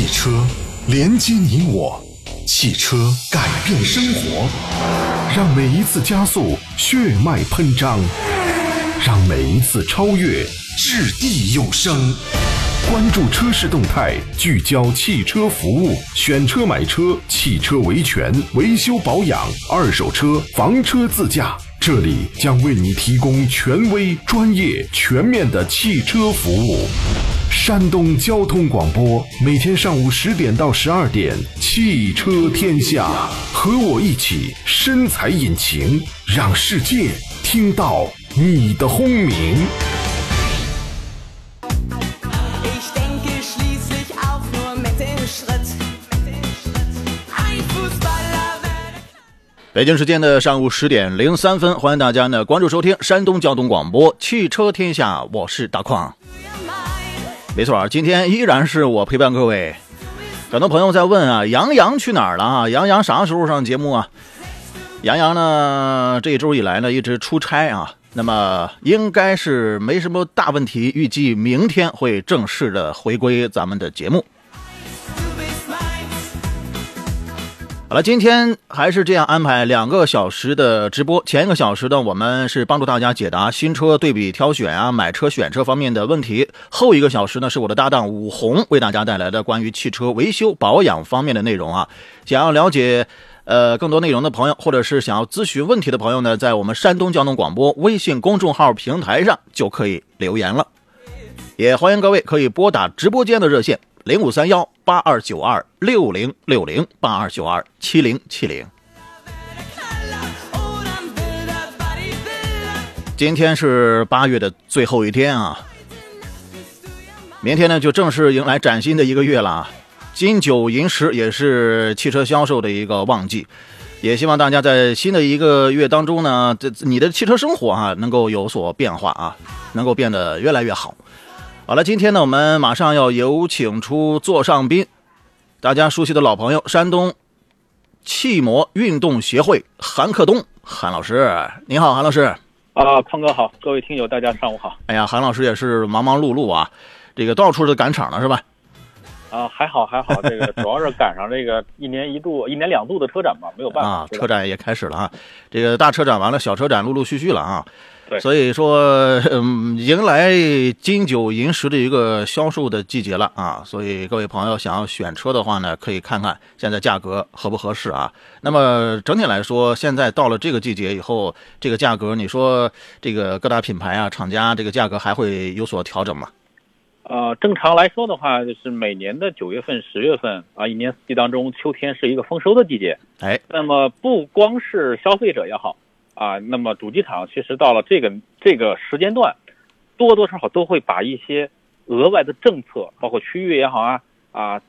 汽车连接你我，汽车改变生活，让每一次加速血脉喷张，让每一次超越掷地有声。关注车市动态，聚焦汽车服务，选车买车，汽车维权、维修保养、二手车、房车自驾，这里将为你提供权威、专业、全面的汽车服务。山东交通广播，每天上午十点到十二点，汽车天下，和我一起身踩引擎，让世界听到你的轰鸣。北京时间的上午十点零三分，欢迎大家呢关注收听山东交通广播汽车天下，我是大矿。没错，今天依然是我陪伴各位。很多朋友在问啊，杨洋去哪儿了啊？杨洋啥时候上节目啊？杨洋呢，这一周以来呢一直出差啊，那么应该是没什么大问题，预计明天会正式的回归咱们的节目。好了，今天还是这样安排两个小时的直播。前一个小时呢，我们是帮助大家解答新车对比挑选啊、买车选车方面的问题；后一个小时呢，是我的搭档武红为大家带来的关于汽车维修保养方面的内容啊。想要了解呃更多内容的朋友，或者是想要咨询问题的朋友呢，在我们山东交通广播微信公众号平台上就可以留言了。也欢迎各位可以拨打直播间的热线零五三幺八二九二六零六零八二九二七零七零。今天是八月的最后一天啊，明天呢就正式迎来崭新的一个月了。金九银十也是汽车销售的一个旺季，也希望大家在新的一个月当中呢，这你的汽车生活啊能够有所变化啊，能够变得越来越好。好了，今天呢，我们马上要有请出座上宾，大家熟悉的老朋友，山东汽摩运动协会韩克东韩老师，你好，韩老师。啊，康哥好，各位听友大家上午好。哎呀，韩老师也是忙忙碌碌啊，这个到处都赶场了是吧？啊，还好还好，这个主要是赶上这个一年一度、一年两度的车展嘛，没有办法。啊，车展也开始了啊，这个大车展完了，小车展陆陆续续了啊。对所以说，嗯，迎来金九银十的一个销售的季节了啊。所以各位朋友想要选车的话呢，可以看看现在价格合不合适啊。那么整体来说，现在到了这个季节以后，这个价格，你说这个各大品牌啊、厂家这个价格还会有所调整吗？呃，正常来说的话，就是每年的九月份、十月份啊，一年四季当中，秋天是一个丰收的季节。哎，那么不光是消费者也好啊，那么主机厂其实到了这个这个时间段，多多少少都会把一些额外的政策，包括区域也好啊啊，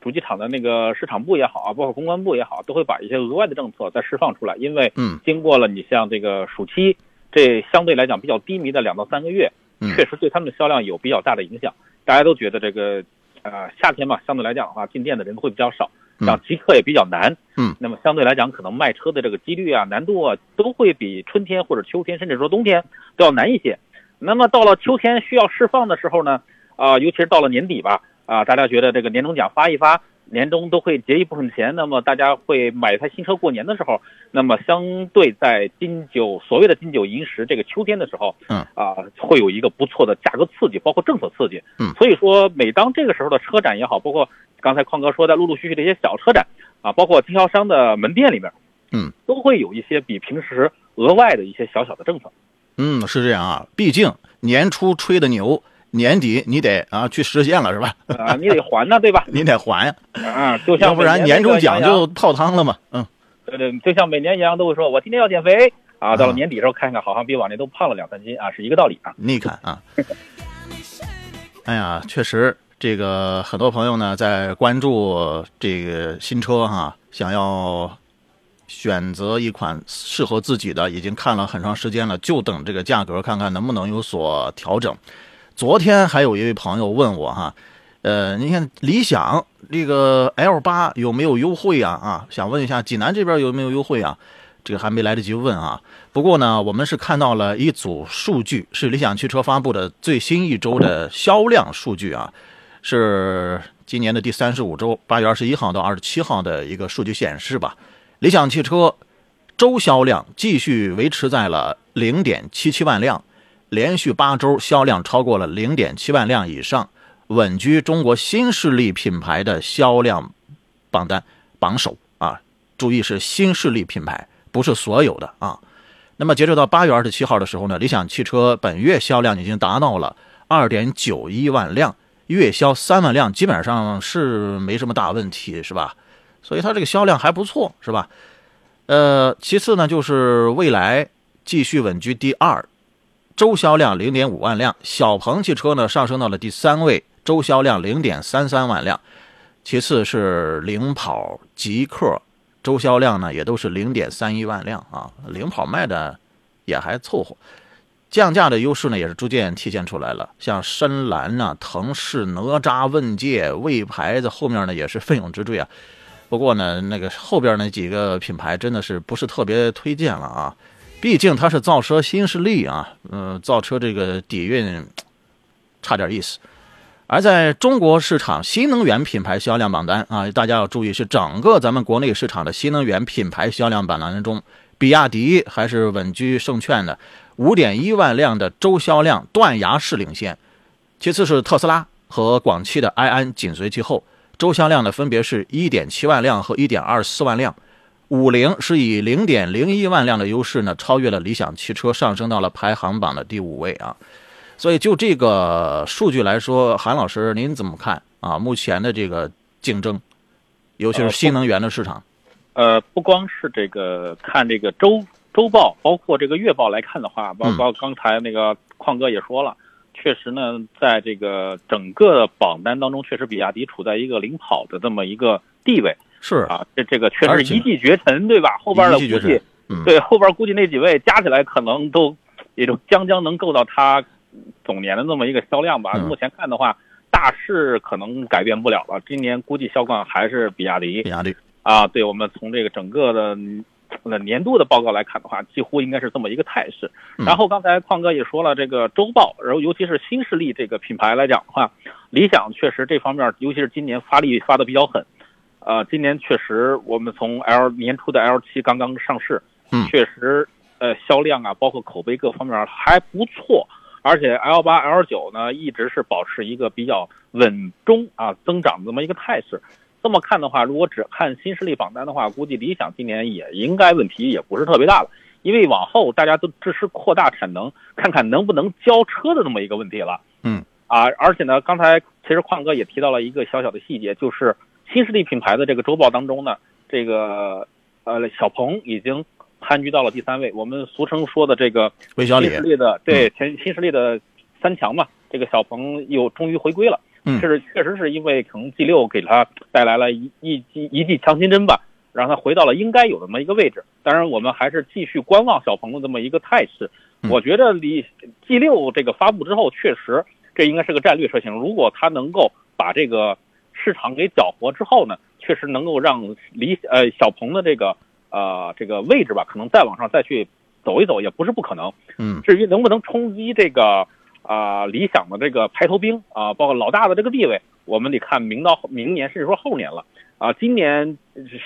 主机厂的那个市场部也好啊，包括公关部也好，都会把一些额外的政策再释放出来，因为嗯。经过了你像这个暑期，这相对来讲比较低迷的两到三个月，嗯。确实对他们的销量有比较大的影响。大家都觉得这个呃夏天嘛，相对来讲的话，进店的人会比较少，嗯极客也比较难。嗯，那么相对来讲，可能卖车的这个几率啊、难度啊，都会比春天或者秋天，甚至说冬天都要难一些。那么到了秋天需要释放的时候呢，啊、尤其是到了年底吧，啊、大家觉得这个年终奖发一发，年终都会结一部分钱，那么大家会买一台新车过年的时候，那么相对在金九所谓的金九银十这个秋天的时候，嗯。啊、会有一个不错的价格刺激，包括政策刺激，嗯。所以说每当这个时候的车展也好，包括刚才匡哥说的陆陆续续的一些小车展啊，包括经销商的门店里面，嗯，都会有一些比平时额外的一些小小的政策。嗯，是这样啊，毕竟年初吹的牛，年底你得啊去实现了是吧？啊，你得还呢，对吧？你得还呀，啊，就像要不然年终奖就泡汤了嘛。嗯，对对，就像每年杨洋都会说，我今天要减肥啊，到了啊年底时候看看，好像比往年都胖了两三斤啊，是一个道理啊。你看啊，哎呀，确实，这个很多朋友呢在关注这个新车哈，想要选择一款适合自己的，已经看了很长时间了，就等这个价格看看能不能有所调整。昨天还有一位朋友问我哈，呃，你看理想这个 L 八有没有优惠啊？啊，想问一下济南这边有没有优惠啊？这个还没来得及问啊。不过呢，我们是看到了一组数据，是理想汽车发布的最新一周的销量数据啊，是今年的第三十五周，八月二十一号到二十七号的一个数据显示吧，理想汽车周销量继续维持在了零点七七万辆，连续八周销量超过了零点七万辆以上，稳居中国新势力品牌的销量榜单榜首啊！注意是新势力品牌，不是所有的啊。那么截止到八月二十七号的时候呢，理想汽车本月销量已经达到了二点九一万辆，月销三万辆，基本上是没什么大问题，是吧？所以它这个销量还不错，是吧？呃，其次呢，就是蔚来继续稳居第二，周销量零点五万辆，小鹏汽车呢上升到了第三位，周销量零点三三万辆，其次是领跑、极客。周销量呢也都是零点三一万辆啊，领跑卖的也还凑合，降价的优势呢也是逐渐体现出来了。像深蓝呐、腾势、哪吒、问界、魏牌子后面呢也是奋勇直追啊。不过呢，那个后边那几个品牌真的是不是特别推荐了啊，毕竟它是造车新势力啊，嗯、造车这个底蕴 差点意思。而在中国市场新能源品牌销量榜单啊，大家要注意，是整个咱们国内市场的新能源品牌销量榜单中，比亚迪还是稳居胜券的，五点一万辆的周销量断崖式领先，其次是特斯拉和广汽的埃安紧随其后，周销量呢分别是一点七万辆和一点二四万辆。五菱是以零点零一万辆的优势呢，超越了理想汽车，上升到了排行榜的第五位啊。所以就这个数据来说，韩老师您怎么看啊？目前的这个竞争，尤其是新能源的市场，呃，不光是这个看这个周周报，包括这个月报来看的话，包括刚才那个矿哥也说了，确实呢，在这个整个榜单当中，确实比亚迪处在一个领跑的这么一个地位是啊，这这个确实一骑绝尘，对吧？后边的估计，嗯，对后边估计那几位加起来可能都也就将将能够到它总年的这么一个销量吧。嗯目前看的话，大势可能改变不了了，今年估计销冠还是比亚迪比亚迪，啊。对我们从这个整个的呃年度的报告来看的话，几乎应该是这么一个态势。嗯然后刚才矿哥也说了，这个周报，然后尤其是新势力这个品牌来讲的话，理想确实这方面，尤其是今年发力发的比较狠。呃，今年确实我们从 L 年初的 L 七刚刚上市，嗯确实呃销量啊，包括口碑各方面还不错。而且 L 八、L 九呢，一直是保持一个比较稳中啊增长的这么一个态势。这么看的话，如果只看新势力榜单的话，估计理想今年也应该问题也不是特别大了，因为往后大家都只是扩大产能，看看能不能交车的这么一个问题了。嗯，啊，而且呢，刚才其实矿哥也提到了一个小小的细节，就是新势力品牌的这个周报当中呢，这个呃小鹏已经攀居到了第三位，我们俗称说的这个魏小李新势力的对前新势力的三强嘛，这个小鹏又终于回归了。嗯是确实是因为可能 G 六给他带来了一一剂一剂强心针吧，让他回到了应该有的这么一个位置。当然，我们还是继续观望小鹏的这么一个态势。嗯我觉得离 G 六这个发布之后，确实这应该是个战略车型。如果它能够把这个市场给搅和之后呢，确实能够让李呃小鹏的这个呃这个位置吧，可能再往上再去走一走也不是不可能。嗯至于能不能冲击这个啊、理想的这个排头兵啊、包括老大的这个地位，我们得看明到明年甚至说后年了啊、今年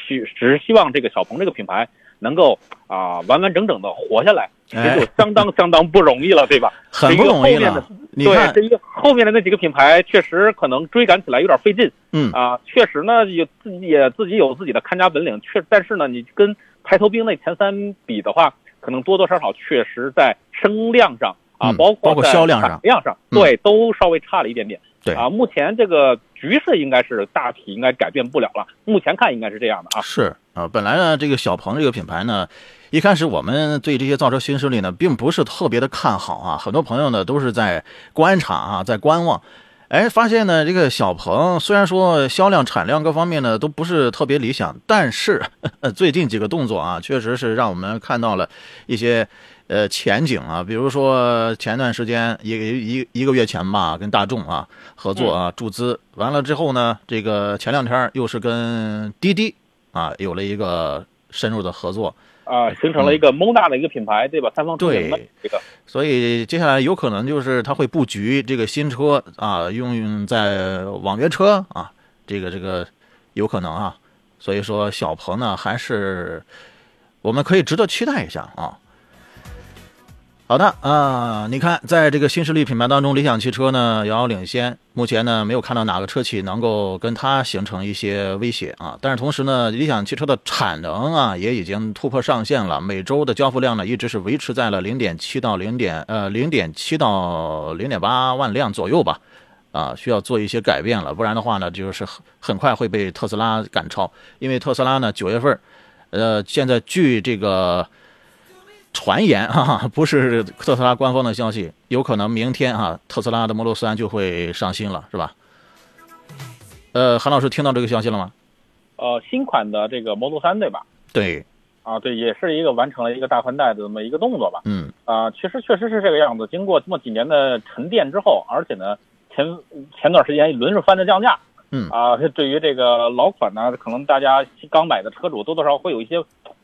希只是希望这个小鹏这个品牌能够啊、完完整整的活下来，哎这就相当相当不容易了，对吧？很不容易了。对，你看至，于后面的那几个品牌，确实可能追赶起来有点费劲。嗯啊，确实呢，有自己也自己有自己的看家本领，确但是呢，你跟排头兵那前三比的话，可能多多少少确实在声量上啊，嗯包括包括在销量上产量上，嗯对，都稍微差了一点点。对啊，目前这个局势应该是大体应该改变不了了，目前看应该是这样的啊。是啊，本来呢，这个小鹏这个品牌呢，一开始我们对这些造车新势力呢，并不是特别的看好啊，很多朋友呢都是在观察啊，在观望。哎，发现呢，这个小鹏虽然说销量、产量各方面呢都不是特别理想，但是 最近几个动作啊，确实是让我们看到了一些呃前景啊。比如说前段时间一个一一个月前吧，跟大众啊合作啊注资，完了之后呢，这个前两天又是跟滴滴啊有了一个深入的合作，啊，形成了一个蒙大的一个品牌，对吧？三方对这个，所以接下来有可能就是它会布局这个新车啊，用在网约车啊，这个这个有可能啊。所以说小鹏呢，还是我们可以值得期待一下啊。好的啊、你看，在这个新势力品牌当中，理想汽车呢遥遥领先。目前呢，没有看到哪个车企能够跟它形成一些威胁啊。但是同时呢，理想汽车的产能啊也已经突破上限了，每周的交付量呢一直是维持在了零点七到零点呃零点七到零点八万辆左右吧。啊，需要做一些改变了，不然的话呢，就是很快会被特斯拉赶超。因为特斯拉呢，九月份，呃，现在据这个传言 哈、不是特斯拉官方的消息，有可能明天啊，特斯拉的 Model 3就会上新了，是吧？呃，韩老师听到这个消息了吗？呃，新款的这个 Model 3对吧？对，啊，对，也是一个完成了一个大换代的这么一个动作吧。嗯啊，其实确实是这个样子。经过这么几年的沉淀之后，而且呢，前前段时间一轮着翻着降价，嗯啊，对于这个老款呢，可能大家刚买的车主多多少少会有一些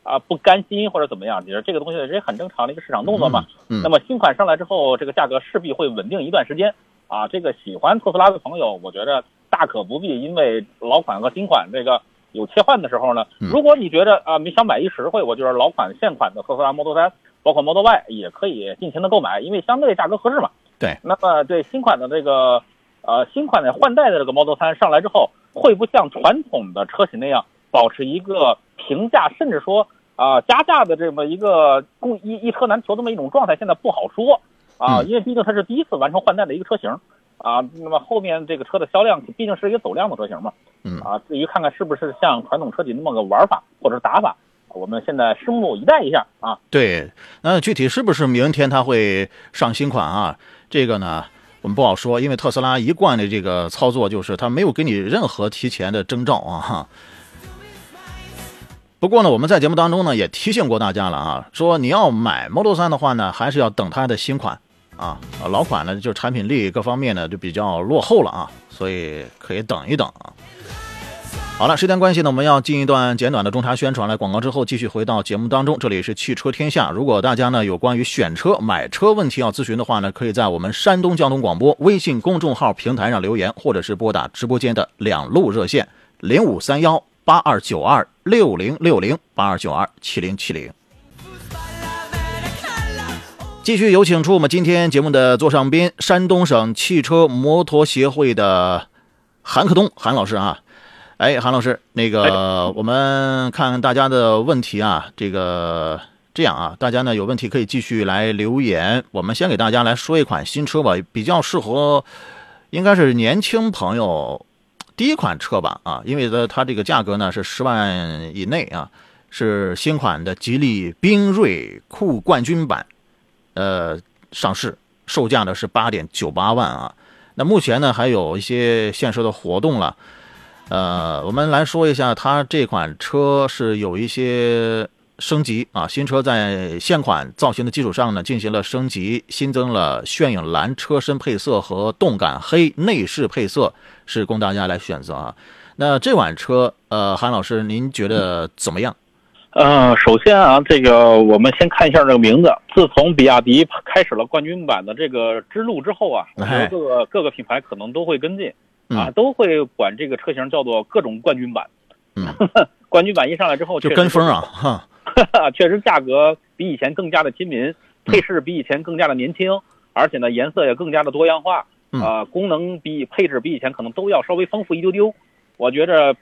啊不甘心或者怎么样，其实这个东西也是很正常的一个市场动作嘛。嗯那么新款上来之后，这个价格势必会稳定一段时间啊。这个喜欢特斯拉的朋友，我觉得大可不必因为老款和新款这个有切换的时候呢，嗯如果你觉得啊你想买一实惠，我觉得老款现款的特斯拉 Model 3，包括 Model Y 也可以尽情的购买，因为相对价格合适嘛。对。那么对新款的这个呃新款的换代的这个 Model 3上来之后，会不像传统的车型那样保持一个平价，甚至说啊、加价的这么一个供一一车难求这么一种状态，现在不好说啊，嗯因为毕竟它是第一次完成换代的一个车型啊。那么后面这个车的销量毕竟是一个走量的车型嘛，嗯啊，至于看看是不是像传统车企那么个玩法或者是打法，我们现在拭目以待一下啊。对，那具体是不是明天它会上新款啊？这个呢，我们不好说，因为特斯拉一贯的这个操作就是它没有给你任何提前的征兆啊。不过呢，我们在节目当中呢也提醒过大家了啊，说你要买 Model 3的话呢，还是要等它的新款啊，老款呢就是产品力各方面呢就比较落后了啊，所以可以等一等啊。好了，时间关系呢，我们要进一段简短的中差宣传。来广告之后，继续回到节目当中。这里是汽车天下。如果大家呢有关于选车、买车问题要咨询的话呢，可以在我们山东交通广播微信公众号平台上留言，或者是拨打直播间的两路热线零五三幺八二九二六零六零八二九二七零七零。继续有请出我们今天节目的座上宾，山东省汽车摩托协会的韩克东韩老师啊。哎，韩老师，那个我们看大家的问题啊，这个这样啊，大家呢有问题可以继续来留言。我们先给大家来说一款新车吧，比较适合，应该是年轻朋友第一款车吧啊，因为呢它这个价格呢是十万以内啊，是新款的吉利缤瑞酷冠军版，呃上市，售价呢是八点九八万啊。那目前呢还有一些限时的活动了。呃，我们来说一下，它这款车是有一些升级啊，新车在现款造型的基础上呢进行了升级，新增了炫影蓝车身配色和动感黑内饰配色，是供大家来选择啊。那这款车，呃，韩老师您觉得怎么样？呃，首先啊，这个我们先看一下这个名字。自从比亚迪开始了冠军版的这个之路之后啊，我觉哎得各个各个品牌可能都会跟进啊，嗯都会管这个车型叫做各种冠军版。嗯，冠军版一上来之后，就跟风啊，哈，确实价格比以前更加的亲民，配饰比以前更加的年轻，而且呢颜色也更加的多样化，嗯啊、功能比配置比以前可能都要稍微丰富一丢丢。我觉着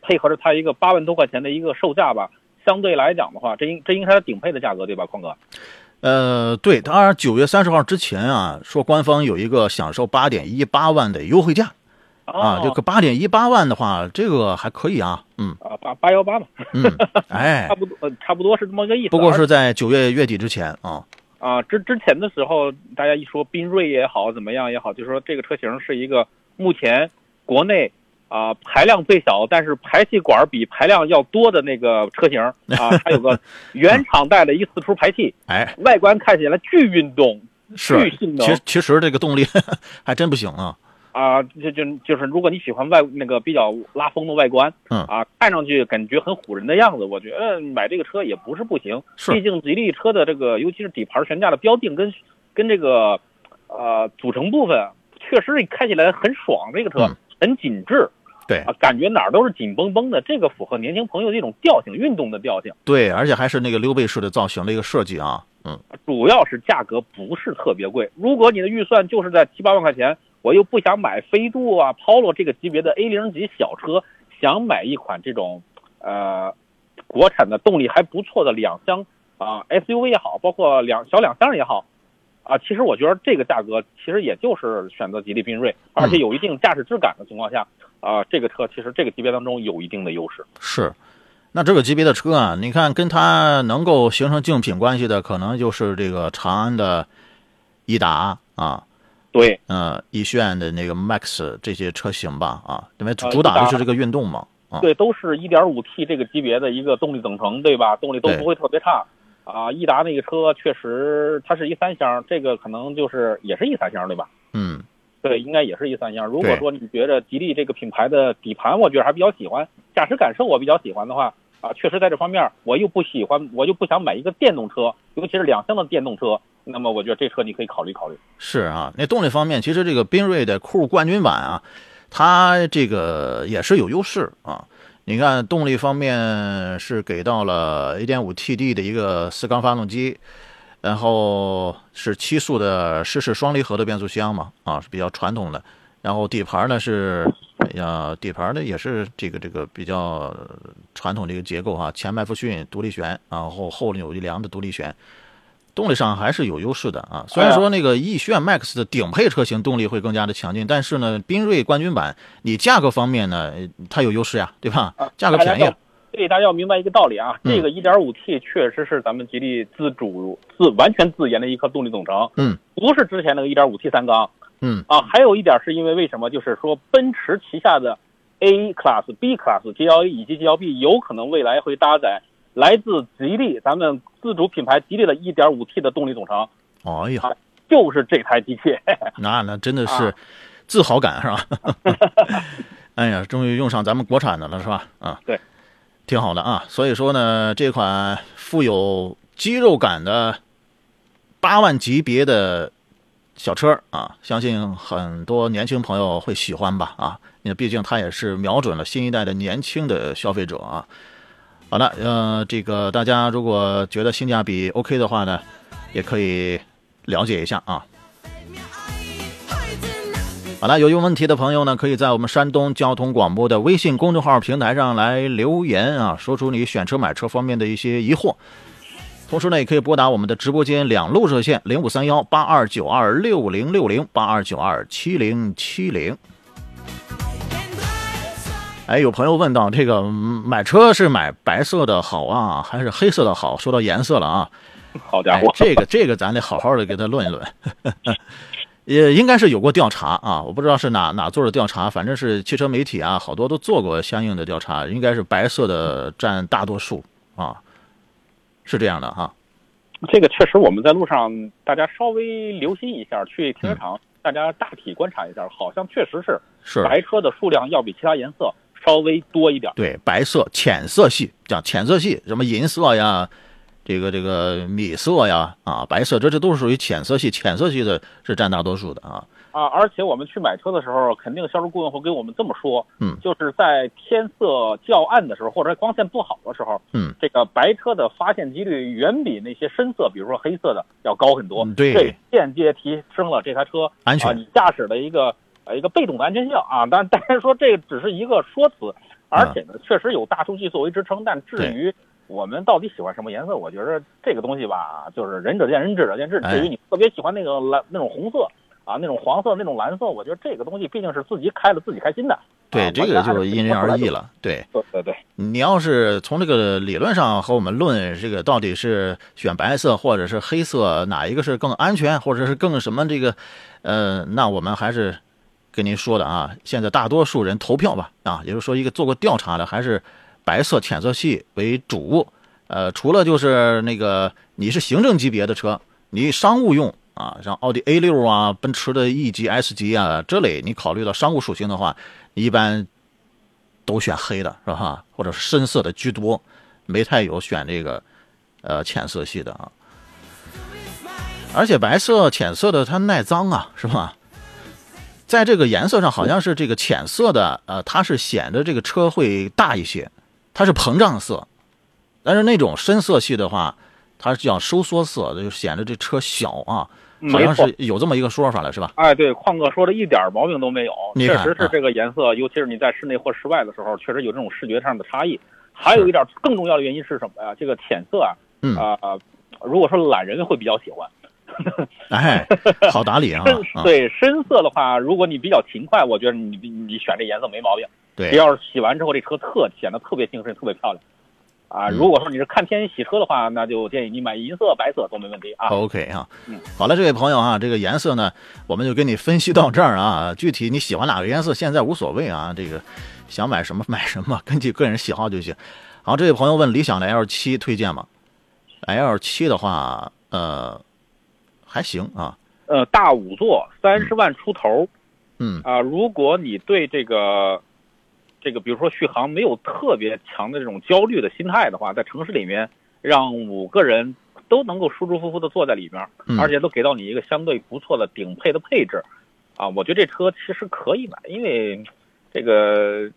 配合着它一个八万多块钱的一个售价吧，相对来讲的话，这应这应该是它顶配的价格对吧，匡哥？呃，对，当然九月三十号之前啊，说官方有一个享受八点一八万的优惠价啊，这个八点一八万的话，这个还可以啊，嗯。啊八八幺八嘛，嗯，哎。差，不多呃差不多是这么个意思。不过是在九月月底之前啊，啊，之之前的时候，大家一说缤瑞也好，怎么样也好，就说这个车型是一个目前国内啊、排量最小，但是排气管比排量要多的那个车型啊，它有个 原厂带的一四出排气，哎，外观看起来巨运动是巨性能其实其实这个动力 还真不行啊，啊，就就就是如果你喜欢外那个比较拉风的外观，嗯啊，看上去感觉很唬人的样子，我觉得买这个车也不是不行。是毕竟吉利车的这个，尤其是底盘悬架的标定跟跟这个呃组成部分，确实开起来很爽，这个车、嗯很紧致对啊，感觉哪儿都是紧绷绷的，这个符合年轻朋友的一种调性，运动的调性。对，而且还是那个溜背式的造型的一个设计啊，嗯，主要是价格不是特别贵。如果你的预算就是在七八万块钱，我又不想买飞度啊、Polo 这个级别的 A 零级小车，想买一款这种呃国产的动力还不错的两厢啊、SUV 也好，包括两小两厢也好啊，其实我觉得这个价格其实也就是选择吉利缤瑞，而且有一定驾驶质感的情况下啊，这个车其实这个级别当中有一定的优势。是。那这个级别的车啊，你看跟它能够形成竞品关系的，可能就是这个长安的益达啊，对，呃，奕炫的那个 Max 这些车型吧，啊，因为呃主打的是这个运动嘛，啊，对，都是一点五 T 这个级别的一个动力总成，对吧？动力都不会特别差。啊，益达那个车确实它是一三厢，这个可能就是也是一三厢，对吧？嗯，对，应该也是一三厢。如果说你觉得吉利这个品牌的底盘，我觉得还比较喜欢，驾驶感受我比较喜欢的话，啊，确实在这方面我又不喜欢，我就不想买一个电动车，尤其是两厢的电动车。那么我觉得这车你可以考虑考虑。是啊，那动力方面，其实这个缤瑞的酷冠军版啊，它这个也是有优势啊。你看动力方面是给到了 1.5TD 的一个四缸发动机，然后是七速的湿式双离合的变速箱嘛，啊是比较传统的。然后底盘呢是，哎呀，底盘呢也是这个这个比较传统的一个结构哈、前麦弗逊独立悬，然后后扭力梁的独立悬。动力上还是有优势的啊。虽然说那个奕炫 Max 的顶配车型动力会更加的强劲，但是呢，缤瑞冠军版你价格方面呢，呃它有优势呀，对吧？啊价格便宜。对，大家要明白一个道理啊，嗯这个 1.5T 确实是咱们吉利自主自完全自研的一颗动力总成，嗯不是之前那个 1.5T 三缸嗯啊。还有一点是因为为什么？就是说奔驰旗下的 A Class、B Class、GLA 以及 GLB 有可能未来会搭载来自吉利咱们自主品牌吉利的 1.5T 的动力总成，哎呀，就是这台机器。那那真的是啊自豪感是吧？哎呀，终于用上咱们国产的了是吧？啊，对，挺好的啊。所以说呢，这款富有肌肉感的八万级别的小车啊，相信很多年轻朋友会喜欢吧？啊，因为毕竟它也是瞄准了新一代的年轻的消费者啊。好的，呃，这个大家如果觉得性价比 OK 的话呢，也可以了解一下啊。好了，有问题的朋友呢，可以在我们山东交通广播的微信公众号平台上来留言啊，说出你选车买车方面的一些疑惑。同时呢，也可以拨打我们的直播间两路热线零五三幺八二九二六零六零八二九二七零七零。哎，有朋友问到这个嗯买车是买白色的好啊，还是黑色的好？说到颜色了啊，哎好家伙，，这个这个咱得好好的给他论一论。也应该是有过调查啊，我不知道是哪哪做的调查，反正是汽车媒体啊，好多都做过相应的调查，应该是白色的占大多数啊，是这样的哈、这个确实我们在路上大家稍微留心一下，去停车场大家大体观察一下，好像确实是是。白车的数量要比其他颜色稍微多一点。对白色浅色系，讲浅色系，什么银色呀，这个这个米色呀，啊白色，这这都是属于浅色系，浅色系的是占大多数的啊。啊，而且我们去买车的时候，肯定销售顾问会跟我们这么说，嗯就是在天色较暗的时候，或者光线不好的时候，嗯，这个白车的发现几率远比那些深色，比如说黑色的要高很多。嗯对这间接提升了这台车安全啊，你驾驶的一个呃一个被动的安全性啊。但但是说这个只是一个说辞，而且呢，确实有大数据作为支撑。但至于我们到底喜欢什么颜色，我觉得这个东西吧，就是仁者见仁，智者见智。哎至于你特别喜欢那个蓝那种红色。啊，那种黄色、那种蓝色，我觉得这个东西毕竟是自己开了自己开心的。对，啊这个就因人而异。了。对，对对对，你要是从这个理论上和我们论这个到底是选白色或者是黑色哪一个是更安全，或者是更什么这个，呃，那我们还是跟您说的啊，现在大多数人投票吧，啊，也就是说一个做过调查的还是白色浅色系为主，呃，除了就是那个你是行政级别的车，你商务用。啊，像奥迪 A 六啊、奔驰的 E 级、S 级啊这类，你考虑到商务属性的话，一般都选黑的是吧？或者深色的居多，没太有选这个呃浅色系的啊。而且白色、浅色的它耐脏啊，是吧？在这个颜色上好像是这个浅色的，呃，它是显得这个车会大一些，它是膨胀色。但是那种深色系的话，它是叫收缩色，就显得这车小啊，好像是有这么一个说法了，是吧？哎，对，矿哥说的一点儿毛病都没有，确实是这个颜色，尤其是你在室内或室外的时候，确实有这种视觉上的差异。还有一点更重要的原因是什么呀？这个浅色啊，嗯啊、如果说懒人会比较喜欢，哎，好打理啊，对深色的话，如果你比较勤快，我觉得你你你选这颜色没毛病。对，要是洗完之后这车特显得特别精神，特别漂亮。啊，嗯如果说你是看天洗车的话，那就建议你买银色、白色都没问题啊。OK 啊嗯，好了，这位朋友啊，这个颜色呢，我们就跟你分析到这儿啊。具体你喜欢哪个颜色，现在无所谓啊，这个想买什么买什么，根据个人喜好就行。好，这位朋友问理想的 L 七推荐吗？L 七的话，呃，还行啊，呃，大五座三十万出头，嗯。啊，如果你对这个这个，比如说续航没有特别强的这种焦虑的心态的话，在城市里面让五个人都能够舒舒服服的坐在里面，嗯。而且都给到你一个相对不错的顶配的配置，啊，我觉得这车其实可以买，因为这个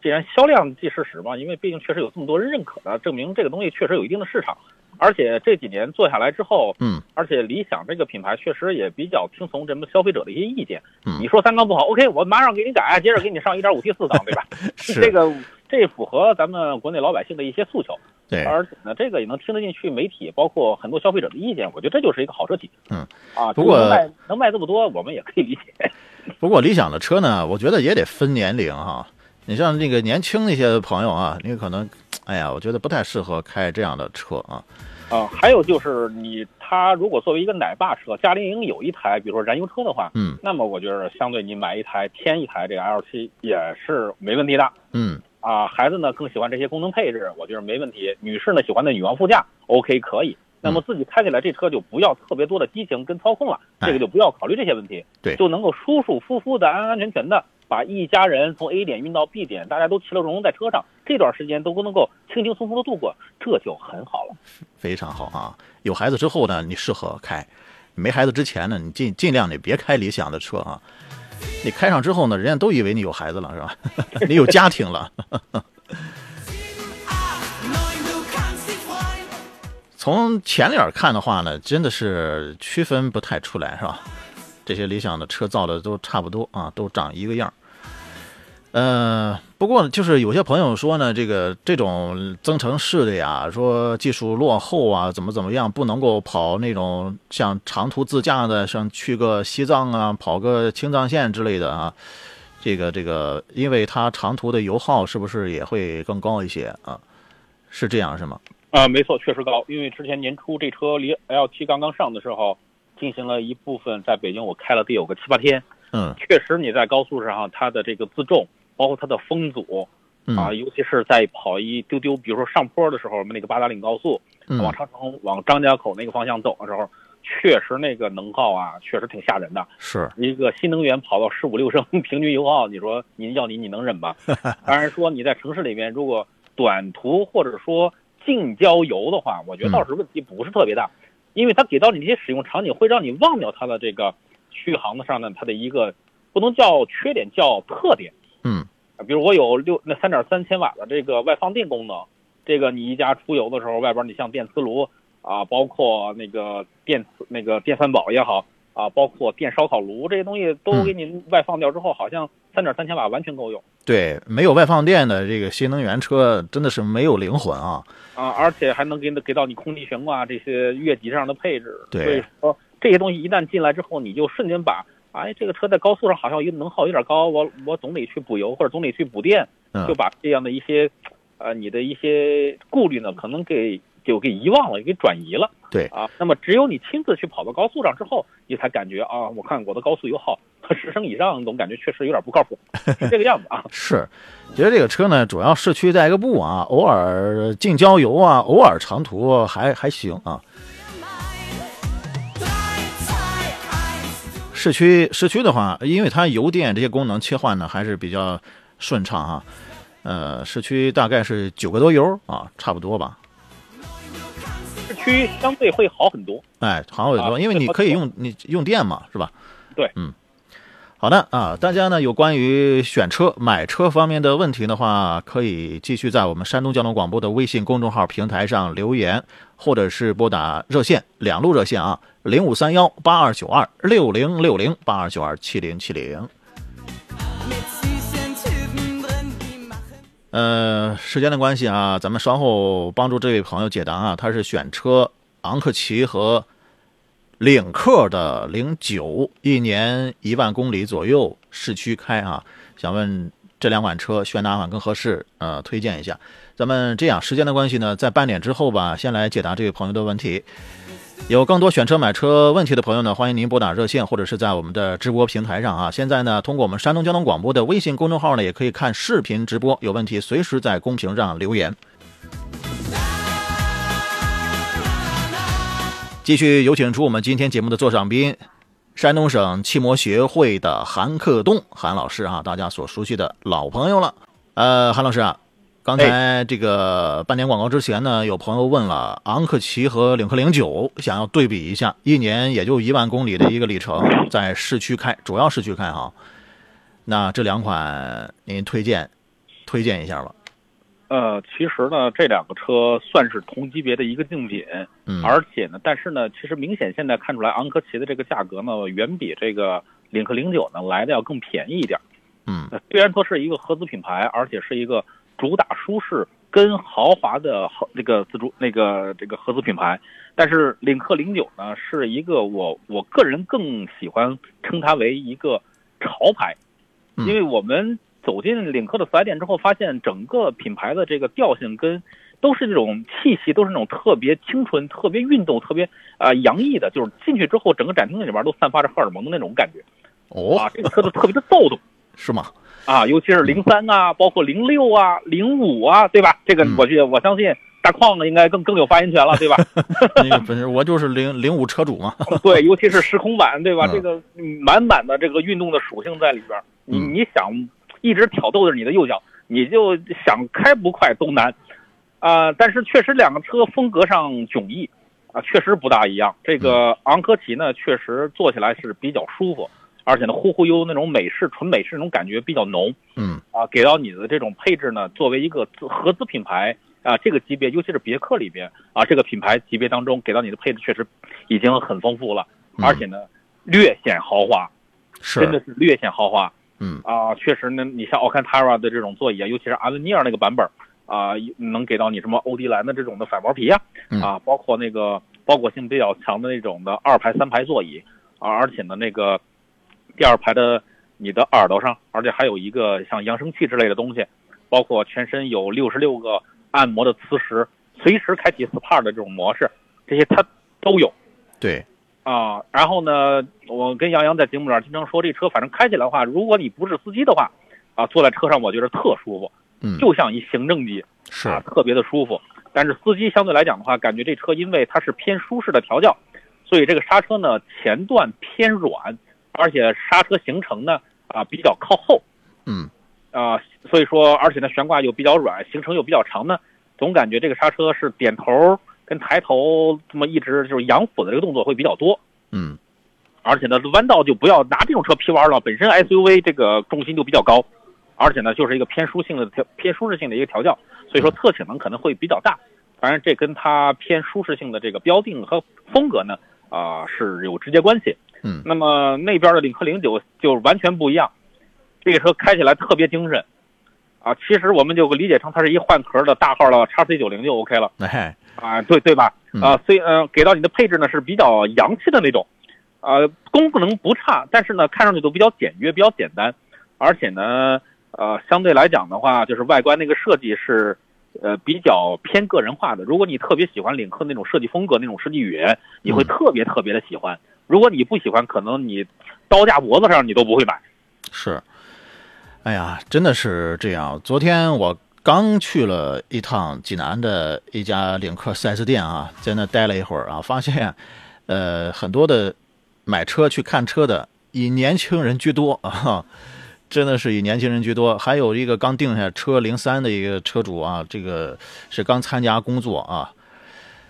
既然销量即事实嘛，因为毕竟确实有这么多人认可的，证明这个东西确实有一定的市场，而且这几年做下来之后，嗯而且理想这个品牌确实也比较听从咱们消费者的一些意见。嗯你说三缸不好，OK，我马上给你改，接着给你上一点五 T 四缸，对吧？是这个这符合咱们国内老百姓的一些诉求，对，而且呢，这个也能听得进去媒体，包括很多消费者的意见。我觉得这就是一个好车企。嗯，啊，不过能卖能卖这么多，我们也可以理解。不过理想的车呢，我觉得也得分年龄哈。你像那个年轻那些朋友啊，你可能，哎呀，我觉得不太适合开这样的车啊。啊，还有就是你它如果作为一个奶爸车，夏令营有一台，比如说燃油车的话，嗯那么我觉得相对你买一台添一台这个 L 七也是没问题的。嗯啊，孩子呢更喜欢这些功能配置，我觉得没问题。女士呢喜欢的女王副驾，OK 可以。那么自己开起来这车就不要特别多的激情跟操控了，哎这个就不要考虑这些问题，对就能够舒舒服服的、安安全全的把一家人从 A 点运到 B 点，大家都其乐融融在车上，这段时间都能够轻轻松松的度过，这就很好了。非常好啊。有孩子之后呢，你适合开；没孩子之前呢，你尽尽量你别开理想的车啊。你开上之后呢，人家都以为你有孩子了，是吧？你有家庭了。从前脸看的话呢，真的是区分不太出来，是吧？这些理想的车造的都差不多啊，都长一个样儿。呃，不过就是有些朋友说呢，这个这种增程式的呀，说技术落后啊，怎么怎么样，不能够跑那种像长途自驾的，像去个西藏啊，跑个青藏线之类的啊。这个这个，因为它长途的油耗是不是也会更高一些啊？是这样是吗？啊，没错，确实高。因为之前年初这车离 L 7刚刚上的时候，进行了一部分在北京我开了得有个七八天，嗯确实你在高速上它的这个自重，包括它的风阻，嗯啊，尤其是在跑一丢丢，比如说上坡的时候，我们那个八达岭高速、嗯往长城、往张家口那个方向走的时候，确实那个能耗啊，确实挺吓人的。是一个新能源跑到十五六升 平均油耗，你说您要你你能忍吗？当然说你在城市里面，如果短途或者说近郊游的话，我觉得倒是问题不是特别大，因为它给到你这些使用场景，会让你忘掉它的这个续航的上呢，它的一个不能叫缺点，叫特点。嗯。啊，比如我有六那三点三千瓦的这个外放电功能，这个你一家出游的时候，外边你像电磁炉啊，包括那个电磁那个电饭煲也好啊，包括电烧烤炉这些东西都给你外放掉之后，好像三点三千瓦完全够用对，没有外放电的这个新能源车真的是没有灵魂啊。啊，而且还能给给到你空气悬挂这些越级上的配置。对所以说这些东西一旦进来之后，你就瞬间把。哎，这个车在高速上好像有能耗有点高，我我总得去补油或者总得去补电，嗯就把这样的一些，呃，你的一些顾虑呢，可能给就给遗忘了，给转移了。对啊，那么只有你亲自去跑到高速上之后，你才感觉啊，我看我的高速油耗十升以上，总感觉确实有点不靠谱，是这个样子啊。是，觉得这个车呢，主要市区代个步啊，偶尔近郊游啊，偶尔长途还还行啊。市区市区的话，因为它油电这些功能切换呢还是比较顺畅啊、呃，市区大概是九个多油啊，差不多吧。市区相对会好很多。哎，好很多，啊因为你可以用你用电嘛，是吧？对嗯。好的啊，大家呢有关于选车、买车方面的问题的话，可以继续在我们山东交通广播的微信公众号平台上留言，或者是拨打热线两路热线啊，零五三幺八二九二六零六零八二九二七零七零。呃，时间的关系啊，咱们稍后帮助这位朋友解答啊，他是选车昂克旗和领克的零九，一年一万公里左右，市区开啊，想问这两款车选哪款更合适？呃，推荐一下。咱们这样，时间的关系呢，在半点之后吧，先来解答这位朋友的问题。有更多选车买车问题的朋友呢，欢迎您拨打热线或者是在我们的直播平台上啊。现在呢，通过我们山东交通广播的微信公众号呢，也可以看视频直播。有问题随时在公屏上留言。继续有请出我们今天节目的座上宾，山东省汽摩协会的韩克东韩老师啊，大家所熟悉的老朋友了。呃，韩老师啊，刚才这个半年广告之前呢，有朋友问了昂克旗和领克零九，想要对比一下，一年也就一万公里的一个里程，在市区开，主要市区开哈。那这两款您推荐推荐一下吧？呃，其实呢，这两个车算是同级别的一个竞品，嗯，而且呢，但是呢，其实明显现在看出来，昂科旗的这个价格呢，远比这个领克零九呢来的要更便宜一点。嗯呃虽然说是一个合资品牌，而且是一个主打舒适跟豪华的豪这个自主那个这个合资品牌，但是领克零九呢是一个我我个人更喜欢称它为一个潮牌，嗯。因为我们走进领克的四 S 店之后，发现整个品牌的这个调性跟都是这种气息，都是那种特别青春、特别运动、特别啊、呃洋溢的，就是进去之后整个展厅里边都散发着荷尔蒙的那种感觉。哦。啊，，这个车子特别的躁动。是吗？啊，尤其是零三啊，包括零六啊、零五啊，对吧？这个嗯我觉得我相信大矿呢应该更更有发言权了，对吧？那个不是我就是零零五车主嘛。对，尤其是时空版，对吧？嗯这个嗯满满的这个运动的属性在里边儿，你嗯你想一直挑逗着你的右脚，你就想开不快都难，啊、但是确实两个车风格上迥异，啊，确实不大一样。这个昂科旗呢，确实坐起来是比较舒服，而且呢忽忽悠悠那种美式纯美式那种感觉比较浓。嗯啊，给到你的这种配置呢，作为一个合资品牌啊，这个级别，尤其是别克里边啊，这个品牌级别当中给到你的配置确实已经很丰富了，嗯而且呢，略显豪华，是真的是是略显豪华嗯啊。确实呢，你像奥坎塔拉的这种座椅啊，尤其是阿文尼尔那个版本啊，能给到你什么欧迪兰的这种的反毛皮呀、嗯啊，包括那个包裹性比较强的那种的二排、三排座椅啊，而且呢，那个第二排的你的耳朵上，而且还有一个像扬声器之类的东西，包括全身有六十六个按摩的磁石，随时开启 SPA 的这种模式，这些它都有对，啊。然后呢，我跟杨洋在节目里边经常说，这车反正开起来的话，如果你不是司机的话，啊，坐在车上我觉得特舒服，嗯就像一行政机。是啊，特别的舒服。但是司机相对来讲的话，感觉这车因为它是偏舒适的调教，所以这个刹车呢前段偏软，而且刹车行程呢啊比较靠后嗯啊，所以说而且呢悬挂又比较软，行程又比较长呢，总感觉这个刹车是点头跟抬头这么一直就是仰俯的这个动作会比较多。嗯而且呢，弯道就不要拿这种车劈弯了，本身 SUV 这个重心就比较高，而且呢，就是一个偏舒性的调偏舒适性的一个调教，所以说侧倾能可能会比较大。当然，这跟它偏舒适性的这个标定和风格呢，啊、是有直接关系。嗯那么那边的领克零九就完全不一样，这个车开起来特别精神，啊，其实我们就理解成它是一换壳的大号的叉 C 九零就 OK 了。哎啊，对对吧？嗯啊，所以呃，给到你的配置呢是比较洋气的那种，呃，功能不差，但是呢，看上去都比较简约，比较简单，而且呢，呃，相对来讲的话，就是外观那个设计是，呃，比较偏个人化的。如果你特别喜欢领克那种设计风格、那种设计语言，你会嗯特别特别的喜欢。如果你不喜欢，可能你刀架脖子上你都不会买。是，哎呀，真的是这样。昨天我刚去了一趟济南的一家领克 4S 店啊，在那待了一会儿啊，发现，呃，很多的买车去看车的以年轻人居多 啊，真的是以年轻人居多。还有一个刚定下车零三的一个车主啊，这个是刚参加工作啊，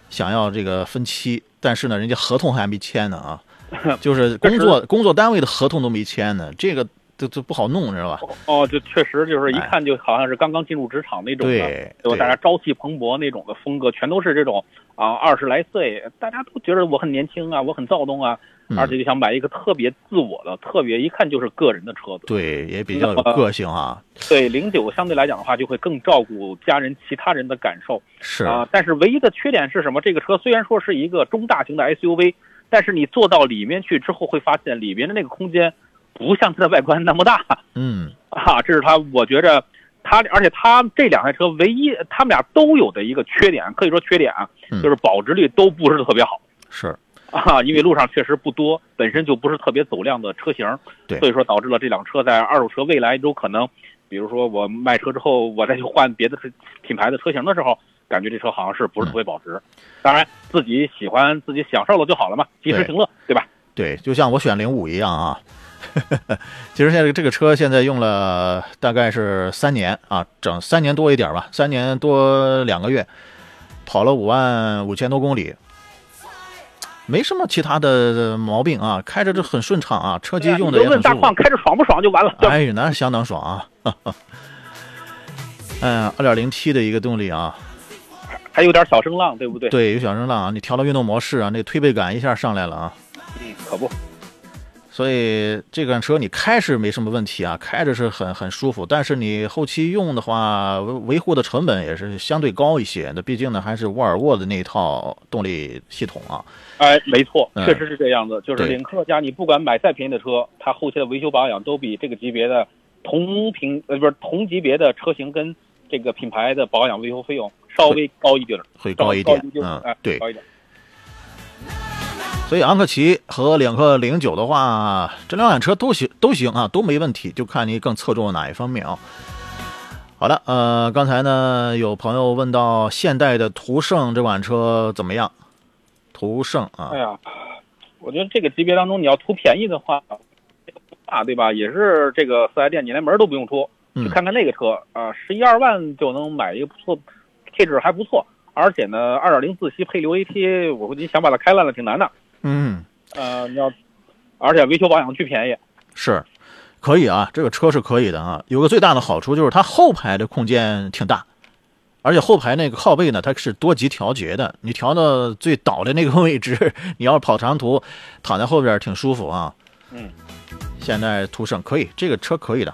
想要这个分期，但是呢，人家合同还没签呢啊。就是工作工作单位的合同都没签呢，这个这这不好弄，知道吧？哦，就确实就是一看就好像是刚刚进入职场那种的，对对吧？大家朝气蓬勃那种的风格，全都是这种啊，二十来岁，大家都觉得我很年轻啊，我很躁动啊，嗯而且就想买一个特别自我的、特别一看就是个人的车子。对，也比较有个性啊。对，零九相对来讲的话，就会更照顾家人其他人的感受是，啊。但是唯一的缺点是什么？这个车虽然说是一个中大型的 SUV，但是你坐到里面去之后，会发现里面的那个空间不像它的外观那么大。嗯，啊，这是它，我觉着它，而且它这两台车唯一他们俩都有的一个缺点，可以说缺点啊，嗯就是保值率都不是特别好是，啊，因为路上确实不多，本身就不是特别走量的车型，对所以说导致了这辆车在二手车未来有可能，比如说我卖车之后，我再去换别的品牌的车型的时候。感觉这车好像是不是特别保值，当然自己喜欢自己享受了就好了嘛，及时对行乐，对吧？对，就像我选零五一样啊。其实现在这个车现在用了大概是三年啊，整三年多一点吧，三年多两个月，跑了五万五千多公里，没什么其他的毛病啊，开着这很顺畅啊，车机用的你就问大也很舒服。矿开着爽不爽就完了。哎，那是相当爽啊！嗯，二点零 T 的一个动力啊，还有点小声浪，对不对？对，有小声浪啊，你调到运动模式啊，那推背感一下上来了啊。嗯，可不。所以这款车你开是没什么问题啊，开着是很很舒服，但是你后期用的话，维维护的成本也是相对高一些。那毕竟呢，还是沃尔沃的那一套动力系统啊。哎，没错，嗯确实是这样子。就是领克家，你不管买再便宜的车，它后期的维修保养都比这个级别的同平呃不是同级别的车型跟这个品牌的保养维修费用稍微高一点儿，会高一点嗯哎，对高一点。所以昂克旗和领克零九的话，这两款车都行都行啊，都没问题，就看你更侧重哪一方面啊。好的，呃，刚才呢有朋友问到现代的途胜这款车怎么样？途胜啊哎，呀，我觉得这个级别当中，你要图便宜的话，啊，对吧？也是这个四 S 店你连门都不用出，嗯去看看那个车啊，十一二万就能买一个不错，配置还不错，而且呢，二点零自吸配六 AT，我估计想把它开烂了挺难的。嗯，呃，你要，而且维修保养巨便宜。是，可以啊，这个车是可以的啊。有个最大的好处就是它后排的空间挺大，而且后排那个靠背呢，它是多级调节的，你调到最倒的那个位置，你要跑长途，躺在后边挺舒服啊。嗯，现在途胜可以，这个车可以的。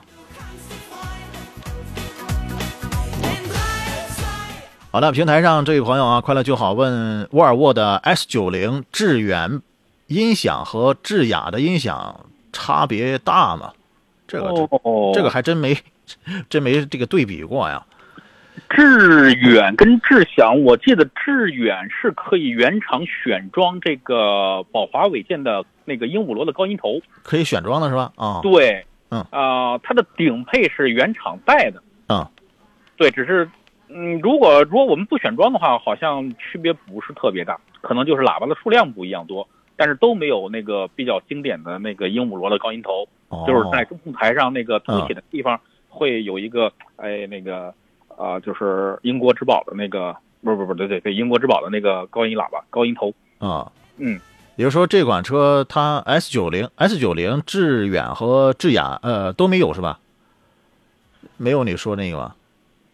好的，平台上这位朋友啊，快乐就好问沃尔沃的 S 9 0致远音响和致雅的音响差别大吗？这个、哦这个还真没 真没这个对比过呀。致远跟致享，我记得致远是可以原厂选装这个宝华韦健的那个鹦鹉螺的高音头。可以选装的是吧？啊、对，嗯啊、它的顶配是原厂带的。嗯，对，只是，嗯，如果如果我们不选装的话，好像区别不是特别大，可能就是喇叭的数量不一样多，但是都没有那个比较经典的那个鹦鹉螺的高音头，哦，就是在中控台上那个凸起的地方会有一个，哎，那个，啊、就是英国之宝的那个，不是不是不，对对对，英国之宝的那个高音喇叭、高音头，啊，嗯，也就是说这款车它 S 九零 S 九零致远和致雅呃都没有是吧？没有你说那个吧？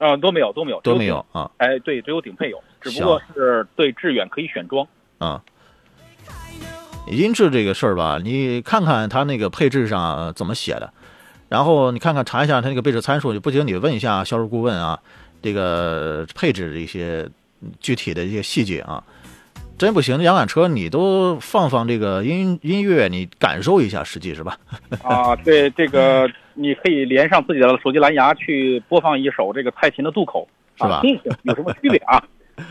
啊、都没有都没有都没，有啊哎，对，只有顶配有，只不过是对致远可以选装。啊。音质这个事儿吧，你看看它那个配置上呃怎么写的，然后你看看查一下它那个配置参数，不行你问一下销售顾问啊，这个配置的一些具体的一些细节啊。真不行，这两款车你都放放这个音音乐，你感受一下，实际是吧？啊，对，这个你可以连上自己的手机蓝牙去播放一首这个蔡琴的《渡口》，是吧啊、听听有什么区别啊？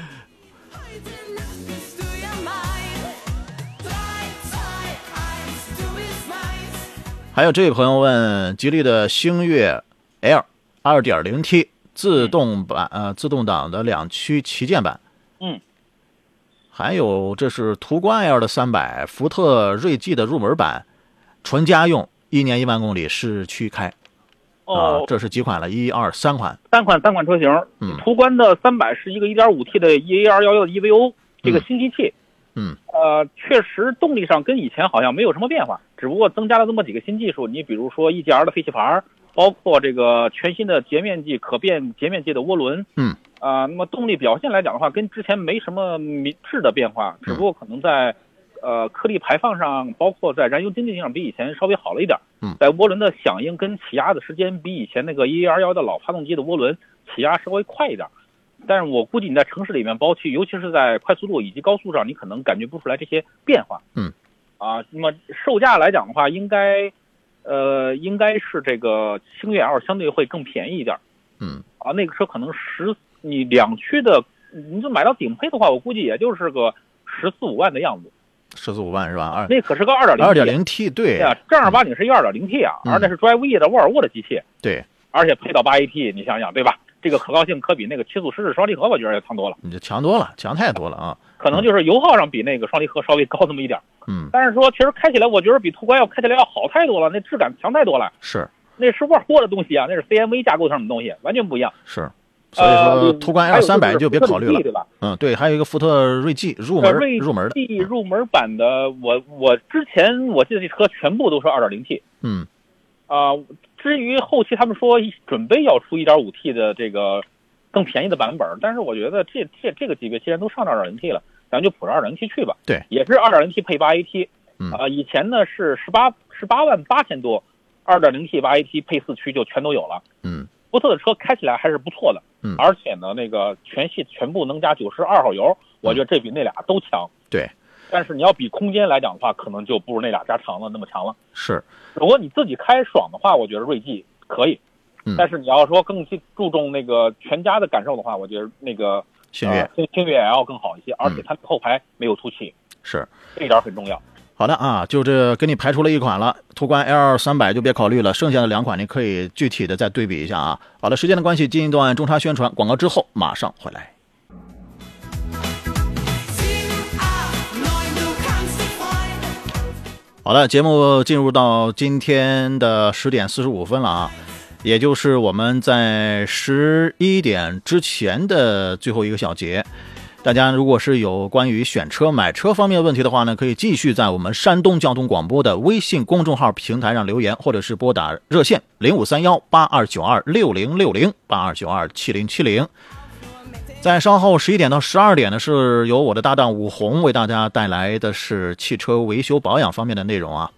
还有这位朋友问，吉利的星越 L 2.0T 自动版呃自动挡的两驱旗舰版，嗯，还有这是途观 L 的三百福特锐际的入门版，纯家用，一年一万公里市区开。啊哦，，这是几款了？一二三款，三款三款车型，嗯。途观的三百是一个 1.5T 的 EA211 的 EVO 这个嗯新机器，嗯，呃，确实动力上跟以前好像没有什么变化，只不过增加了这么几个新技术。你比如说 EGR 的废气阀，包括这个全新的截面计可变截面计的涡轮。嗯，啊、那么动力表现来讲的话，跟之前没什么明质的变化，只不过可能在。呃，颗粒排放上，包括在燃油经济性上，比以前稍微好了一点。嗯在涡轮的响应跟起压的时间，比以前那个1.1的老发动机的涡轮起压稍微快一点。但是我估计你在城市里面包去，尤其是在快速路以及高速上，你可能感觉不出来这些变化。嗯，啊，那么售价来讲的话，应该，呃，应该是这个星越 L 相对会更便宜一点。嗯，啊，那个车可能十你两驱的，你就买到顶配的话，我估计也就是个十四五万的样子。十四五万是吧？二那可是个二点零二点零 T，对对呀，正儿八经是一二点零 T 啊，嗯而且是 Drive E 的沃尔沃的机器，对，而且配到八 AT，你想想对吧？这个可靠性可比那个七速湿式双离合，我觉得要强多了。你这强多了，强太多了啊！可能就是油耗上比那个双离合稍微高那么一点儿，嗯，但是说其实开起来，我觉得比途观要开起来要好太多了，那质感强太多了。是那是沃尔沃的东西啊，那是 CMA 架构上的东西，完全不一样。是，所以说呃途观 L 三百就别考虑了。对吧？嗯，对，还有一个福特锐际入门入门的，际入门版的，我我之前我记得这车全部都是二点零 T 嗯啊、至于后期他们说准备要出一点五 T 的这个更便宜的版本，但是我觉得这这这个级别既然都上到二点零 T 了，咱就普着二点零 T 去吧。对，也是二点零 T 配八 AT，嗯啊、以前呢是十八十八万八千多，二点零 T 八 AT 配四驱就全都有了。嗯福特的车开起来还是不错的，嗯而且呢，那个全系全部能加九十二号油，我觉得这比那俩都强。对，但是你要比空间来讲的话，可能就不如那俩加长了那么强了。是，如果你自己开爽的话，我觉得锐际可以。嗯但是你要说更去注重那个全家的感受的话，我觉得那个星越星越 L 更好一些，而且它后排没有凸起，是。这一点很重要。好的啊，就这给你排除了一款了，途观 L 三百就别考虑了，剩下的两款你可以具体的再对比一下啊。好的，时间的关系，进一段中插宣传广告之后马上回来。好的，节目进入到今天的十点四十五分了啊，也就是我们在十一点之前的最后一个小节。大家如果是有关于选车、买车方面的问题的话呢，可以继续在我们山东交通广播的微信公众号平台上留言，或者是拨打热线零五三幺八二九二六零六零八二九二七零七零。在稍后十一点到十二点呢，是由我的搭档武红为大家带来的是汽车维修保养方面的内容啊。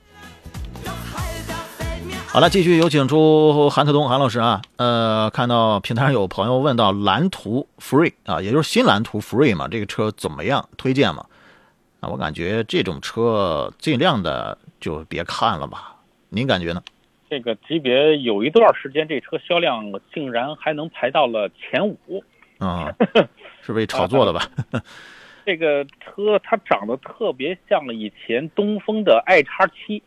好了，继续有请出韩特东韩老师啊。呃，看到平台上有朋友问到蓝图 Free 啊，也就是新蓝图 Free 嘛，这个车怎么样？推荐吗？啊，我感觉这种车尽量的就别看了吧。您感觉呢？这个级别有一段时间，这车销量竟然还能排到了前五。啊、是被炒作的吧？这个车它长得特别像以前东风的 i 叉七，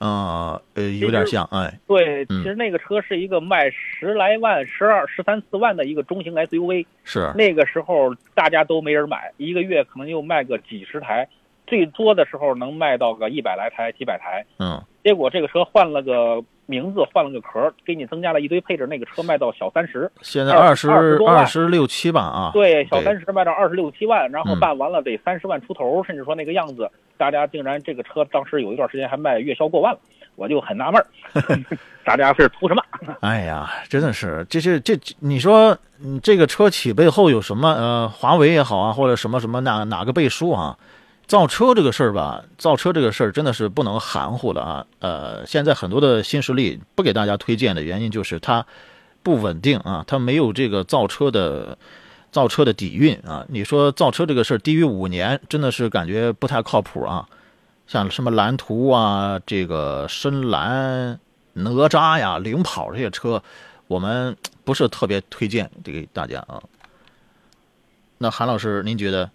啊、呃，有点像，哎，对，嗯。其实那个车是一个卖十来万、十二、十三四万的一个中型 SUV，是，那个时候大家都没人买，一个月可能就卖个几十台，最多的时候能卖到个一百来台、几百台。嗯，结果这个车换了个名字，换了个壳，给你增加了一堆配置，那个车卖到小三十，现在二二十20多万二十六七吧啊，对，小三十卖到二十六七万，然后嗯办完了得三十万出头，甚至说那个样子，大家竟然这个车当时有一段时间还卖月销过万了，我就很纳闷儿，大家是图什么？哎呀，真的是，这是这，你说，嗯，这个车企背后有什么？呃，华为也好啊，或者什么什么哪哪个背书啊？造车这个事儿吧，造车这个事儿真的是不能含糊了啊。呃，现在很多的新势力不给大家推荐的原因就是它不稳定啊，它没有这个造车的造车的底蕴啊。你说造车这个事儿低于五年，真的是感觉不太靠谱啊。像什么蓝图啊，这个深蓝、哪吒呀、领跑这些车，我们不是特别推荐给大家啊。那韩老师，您觉得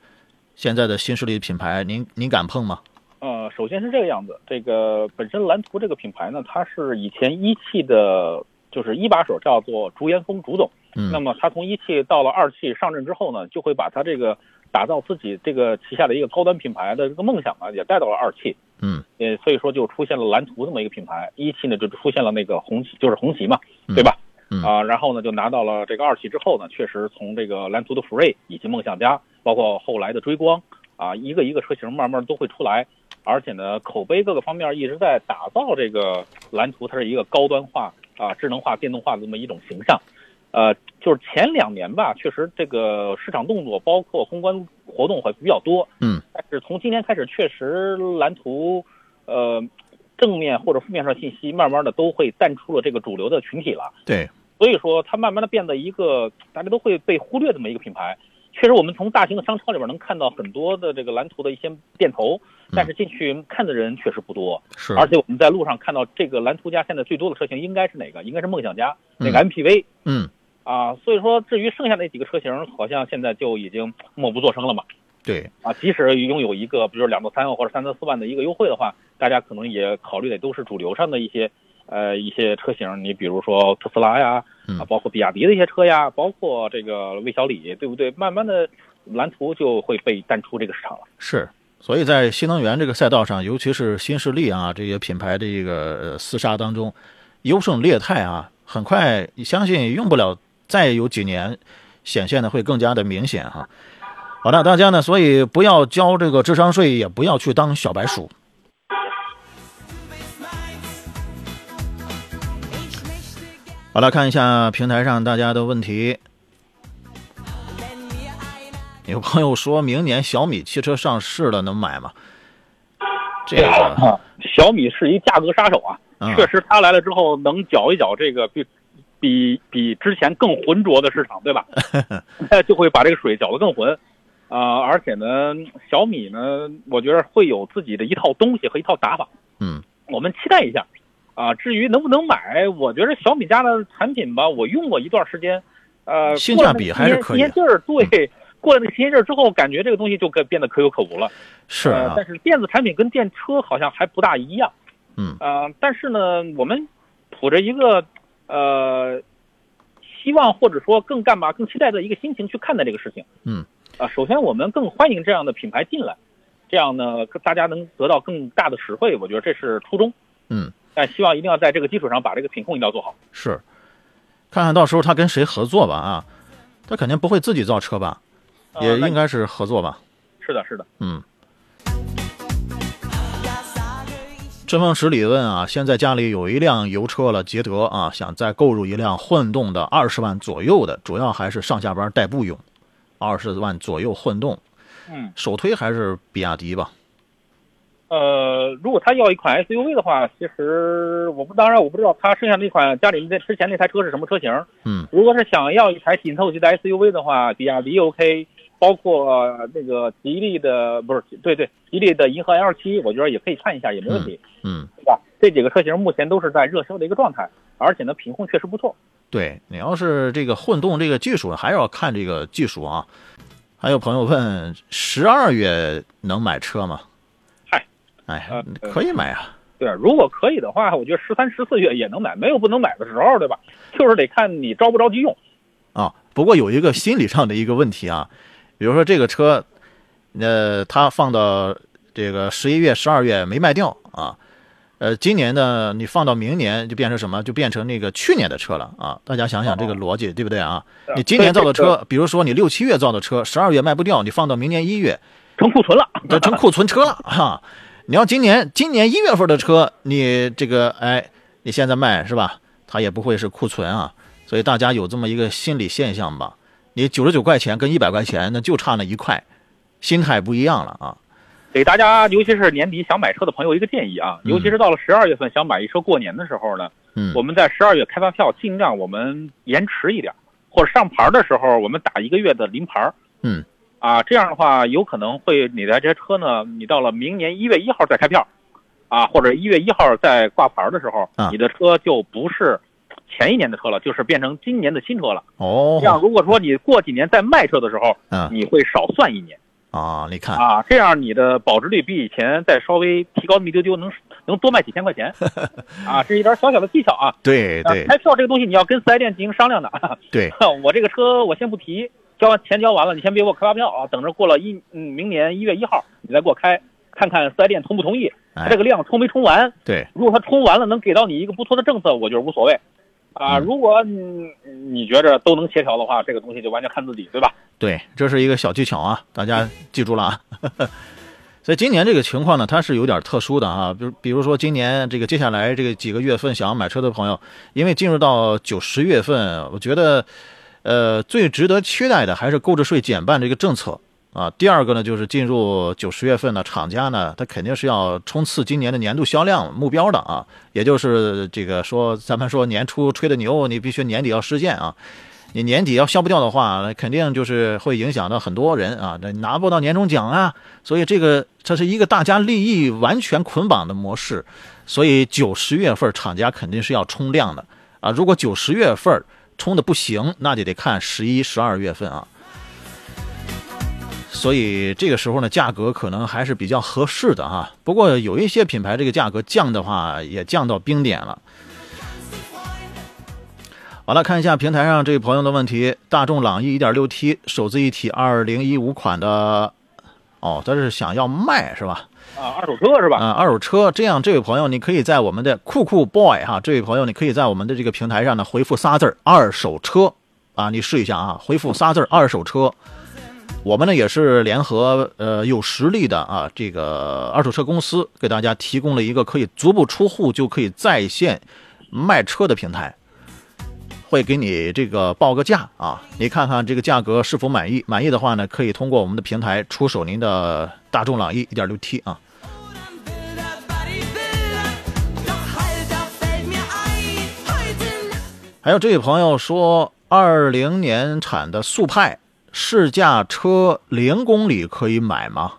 现在的新势力品牌，您您敢碰吗？呃，首先是这个样子，这个本身蓝图这个品牌呢，它是以前一汽的，就是一把手叫做朱延峰朱总。嗯，那么他从一汽到了二汽上任之后呢，就会把他这个打造自己这个旗下的一个高端品牌的这个梦想啊，也带到了二汽。嗯呃，所以说就出现了蓝图这么一个品牌，一汽呢就出现了那个红旗，就是红旗嘛，嗯对吧？嗯啊，然后呢就拿到了这个二汽之后呢，确实从这个蓝图的福瑞以及梦想家，包括后来的追光啊，一个一个车型慢慢都会出来，而且呢，口碑各个方面一直在打造这个蓝图，它是一个高端化啊、智能化、电动化的这么一种形象。呃，就是前两年吧，确实这个市场动作包括公关活动会比较多，嗯，但是从今年开始，确实蓝图，呃，正面或者负面上信息慢慢的都会淡出了这个主流的群体了。对，所以说，它慢慢的变得一个大家都会被忽略这么一个品牌。确实，我们从大型的商超里边能看到很多的这个蓝图的一些店头，但是进去看的人确实不多。是，而且我们在路上看到这个蓝图家现在最多的车型应该是哪个？应该是梦想家那个 MPV、嗯，啊。所以说，至于剩下那几个车型，好像现在就已经默不作声了嘛。对，啊，即使拥有一个比如两到三万或者三到四万的一个优惠的话，大家可能也考虑的都是主流上的一些呃一些车型，你比如说特斯拉呀，嗯啊，包括比亚迪的一些车呀，包括这个魏小李，对不对？慢慢的，蓝图就会被淡出这个市场了。是。所以在新能源这个赛道上，尤其是新势力啊这些品牌的这个呃厮杀当中，优胜劣汰啊，很快相信用不了再有几年，显现的会更加的明显哈。好的，大家呢，所以不要交这个智商税，也不要去当小白鼠。好了，看一下平台上大家的问题。有朋友说明年小米汽车上市了，能买吗？这个，啊，小米是一价格杀手啊，嗯确实它来了之后能搅一搅这个比比比之前更浑浊的市场，对吧？就会把这个水搅得更浑。啊、而且呢，小米呢，我觉得会有自己的一套东西和一套打法。嗯我们期待一下。啊，至于能不能买，我觉得小米家的产品吧，我用过一段时间，呃，性价比还是可以新鲜劲儿，对，过了那个新鲜劲儿之后，感觉这个东西就可变得可有可无了。是啊，呃但是电子产品跟电车好像还不大一样。嗯呃，但是呢，我们抱着一个呃希望或者说更干嘛更期待的一个心情去看待这个事情。嗯啊、首先我们更欢迎这样的品牌进来，这样呢大家能得到更大的实惠，我觉得这是初衷。嗯，但希望一定要在这个基础上把这个品控一定要做好。是，看看到时候他跟谁合作吧啊，他肯定不会自己造车吧，也应该是合作吧。是的，是的。嗯。春风十里问啊，现在家里有一辆油车了，捷德啊，想再购入一辆混动的二十万左右的，主要还是上下班代步用，二十万左右混动，嗯，首推还是比亚迪吧。呃，如果他要一款 SUV 的话，其实我不当然我不知道他剩下那款家里那之前那台车是什么车型。嗯如果是想要一台紧凑级的 SUV 的话，比亚迪 OK，包括呃那个吉利的不是对对，吉利的银河 L 七，我觉得也可以看一下，也没问题，嗯，对吧？这几个车型目前都是在热销的一个状态，而且呢品控确实不错。对你要是这个混动这个技术，还是要看这个技术啊。还有朋友问，十二月能买车吗？嗨，哎呃，可以买啊。对，如果可以的话，我觉得十三、十四月也能买，没有不能买的时候，对吧？就是得看你着不着急用。啊，不过有一个心理上的一个问题啊，比如说这个车，呃，它放到这个十一月、十二月没卖掉啊，呃，今年呢，你放到明年就变成什么？就变成那个去年的车了啊！大家想想这个逻辑，对不对啊？你今年造的车，比如说你六七月造的车，十二月卖不掉，你放到明年一月，成库存了，就成库存车了哈、你要今年今年一月份的车，你这个哎，你现在卖是吧？它也不会是库存啊，所以大家有这么一个心理现象吧。你九十九块钱跟一百块钱，那就差那一块，心态不一样了啊。给大家，尤其是年底想买车的朋友一个建议啊，嗯尤其是到了十二月份想买一车过年的时候呢，嗯我们在十二月开发票尽量我们延迟一点，或者上牌的时候我们打一个月的临牌。嗯，啊，这样的话有可能会你的这车呢，你到了明年一月一号再开票，啊，或者一月一号再挂牌的时候，啊你的车就不是前一年的车了，就是变成今年的新车了。哦这样如果说你过几年再卖车的时候，嗯你会少算一年。啊，你看啊，这样你的保值率比以前再稍微提高那么一丢丢，能能多卖几千块钱，啊，这是一点小小的技巧啊。啊对对开票这个东西你要跟四 S 店进行商量的。对，我这个车我先不提，交完钱交完了，你先别给我开发票啊，等着过了一嗯明年一月一号你再给我开，看看四 S 店同不同意，哎他这个量充没充完。对，如果他充完了能给到你一个不错的政策，我觉得无所谓。啊，嗯如果你你觉着都能协调的话，这个东西就完全看自己，对吧？对，这是一个小技巧啊，大家记住了啊。所以今年这个情况呢，它是有点特殊的啊，比如比如说今年这个接下来这个几个月份想要买车的朋友，因为进入到九十月份，我觉得，呃，最值得期待的还是购置税减半这个政策啊。第二个呢，就是进入九十月份呢，厂家呢，他肯定是要冲刺今年的年度销量目标的啊，也就是这个说，咱们说年初吹的牛，你必须年底要实现啊。你年底要消不掉的话，那肯定就是会影响到很多人啊，那拿不到年终奖啊，所以这个这是一个大家利益完全捆绑的模式，所以九十月份厂家肯定是要冲量的啊，如果九十月份冲的不行，那就得看十一、十二月份啊，所以这个时候呢，价格可能还是比较合适的哈。不过有一些品牌这个价格降的话，也降到冰点了。好了，看一下平台上这位朋友的问题：大众朗逸 1.6T 手自一体2015款的，哦，他是想要卖是吧？啊，二手车是吧？啊，二手车。这样，这位朋友，你可以在我们的酷酷 boy 哈，这位朋友，你可以在我们的这个平台上呢回复仨字儿二手车”啊，你试一下啊，回复仨字儿二手车”。我们呢也是联合呃有实力的啊这个二手车公司，给大家提供了一个可以足不出户就可以在线卖车的平台。会给你这个报个价啊，你看看这个价格是否满意？满意的话呢，可以通过我们的平台出手您的大众朗逸 1.6T 啊。Bilder, Buddy, Bilder. Doch halt, da fällt mir ein. Heute Nacht. 还有这位朋友说，二零年产的速派试驾车零公里可以买吗？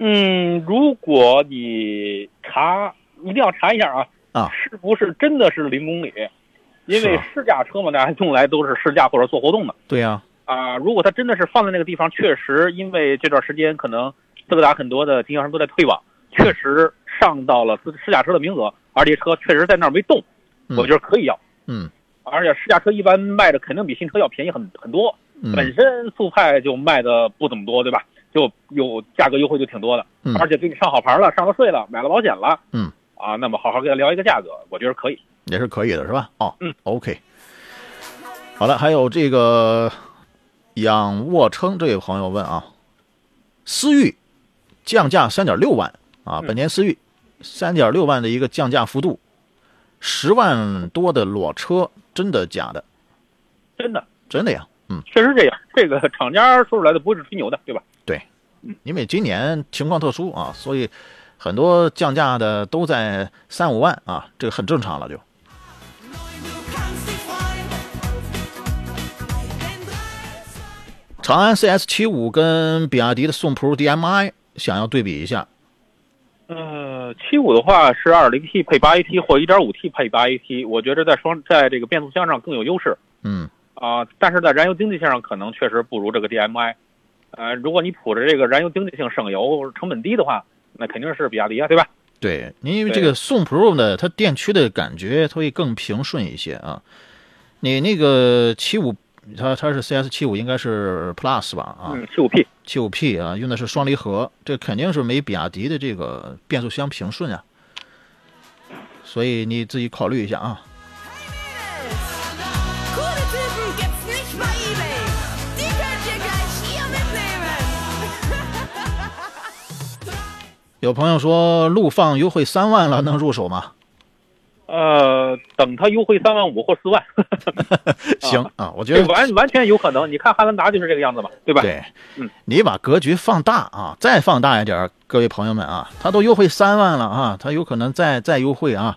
嗯，如果你查，一定要查一下啊，啊是不是真的是零公里？因为试驾车嘛，大家用来都是试驾或者做活动的对呀、啊。如果它真的是放在那个地方，确实因为这段时间可能斯柯达很多的经销商都在退网，确实上到了试试驾车的名额，而且车确实在那儿没动，嗯我觉得可以要。嗯而且试驾车一般卖的肯定比新车要便宜很很多，本嗯身速派就卖的不怎么多，对吧？就有价格优惠就挺多的，嗯而且给你上好牌了，上了税了，买了保险了，嗯，啊，那么好好跟他聊一个价格，我觉得可以。也是可以的，是吧？哦，嗯，OK。好了，还有这个仰卧撑这位朋友问啊，思域降价三点六万啊，嗯本田思域三点六万的一个降价幅度，十万多的裸车，真的假的？真的，真的呀，嗯，确实这样。这个厂家说出来的不会是吹牛的，对吧？对，因为今年情况特殊啊，所以很多降价的都在三五万啊，这个很正常了就。长安 CS 七五跟比亚迪的宋 Pro DMI 想要对比一下，呃，七五的话是二零 T 配八 AT 或一点五 T 配八 AT，我觉得在双在这个变速箱上更有优势嗯啊、但是在燃油经济性上可能确实不如这个 DMI。呃，如果你普着这个燃油经济性、省油、成本低的话，那肯定是比亚迪啊，对吧？对，因为这个宋 Pro 呢，它电驱的感觉它会更平顺一些啊。你那个七五，它它是 cs 七五应该是 plus 吧啊。七五 p 七五 p 啊用的是双离合这肯定是没比亚迪的这个变速箱平顺啊。所以你自己考虑一下啊。有朋友说陆放优惠三万了能入手吗？呃，等它优惠三万五或四万，行啊，我觉得完完全有可能。你看汉兰达就是这个样子嘛，对吧？对，嗯，你把格局放大啊，再放大一点，各位朋友们啊，它都优惠三万了啊，它有可能再再优惠啊。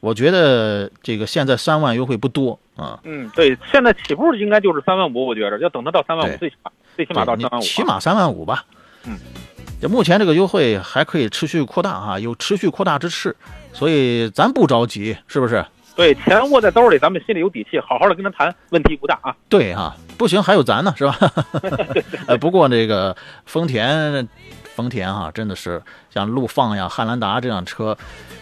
我觉得这个现在三万优惠不多啊，嗯，对，现在起步应该就是三万五，我觉着要等它到三万五，最起码最起码到三万五，起码三万五吧。嗯，这目前这个优惠还可以持续扩大啊，有持续扩大之势，所以咱不着急，是不是？对，钱握在兜里，咱们心里有底气，好好的跟他谈，问题不大啊。对啊，不行还有咱呢，是吧？呃，不过这个丰田，丰田哈、真的是像陆放呀、汉兰达这辆车，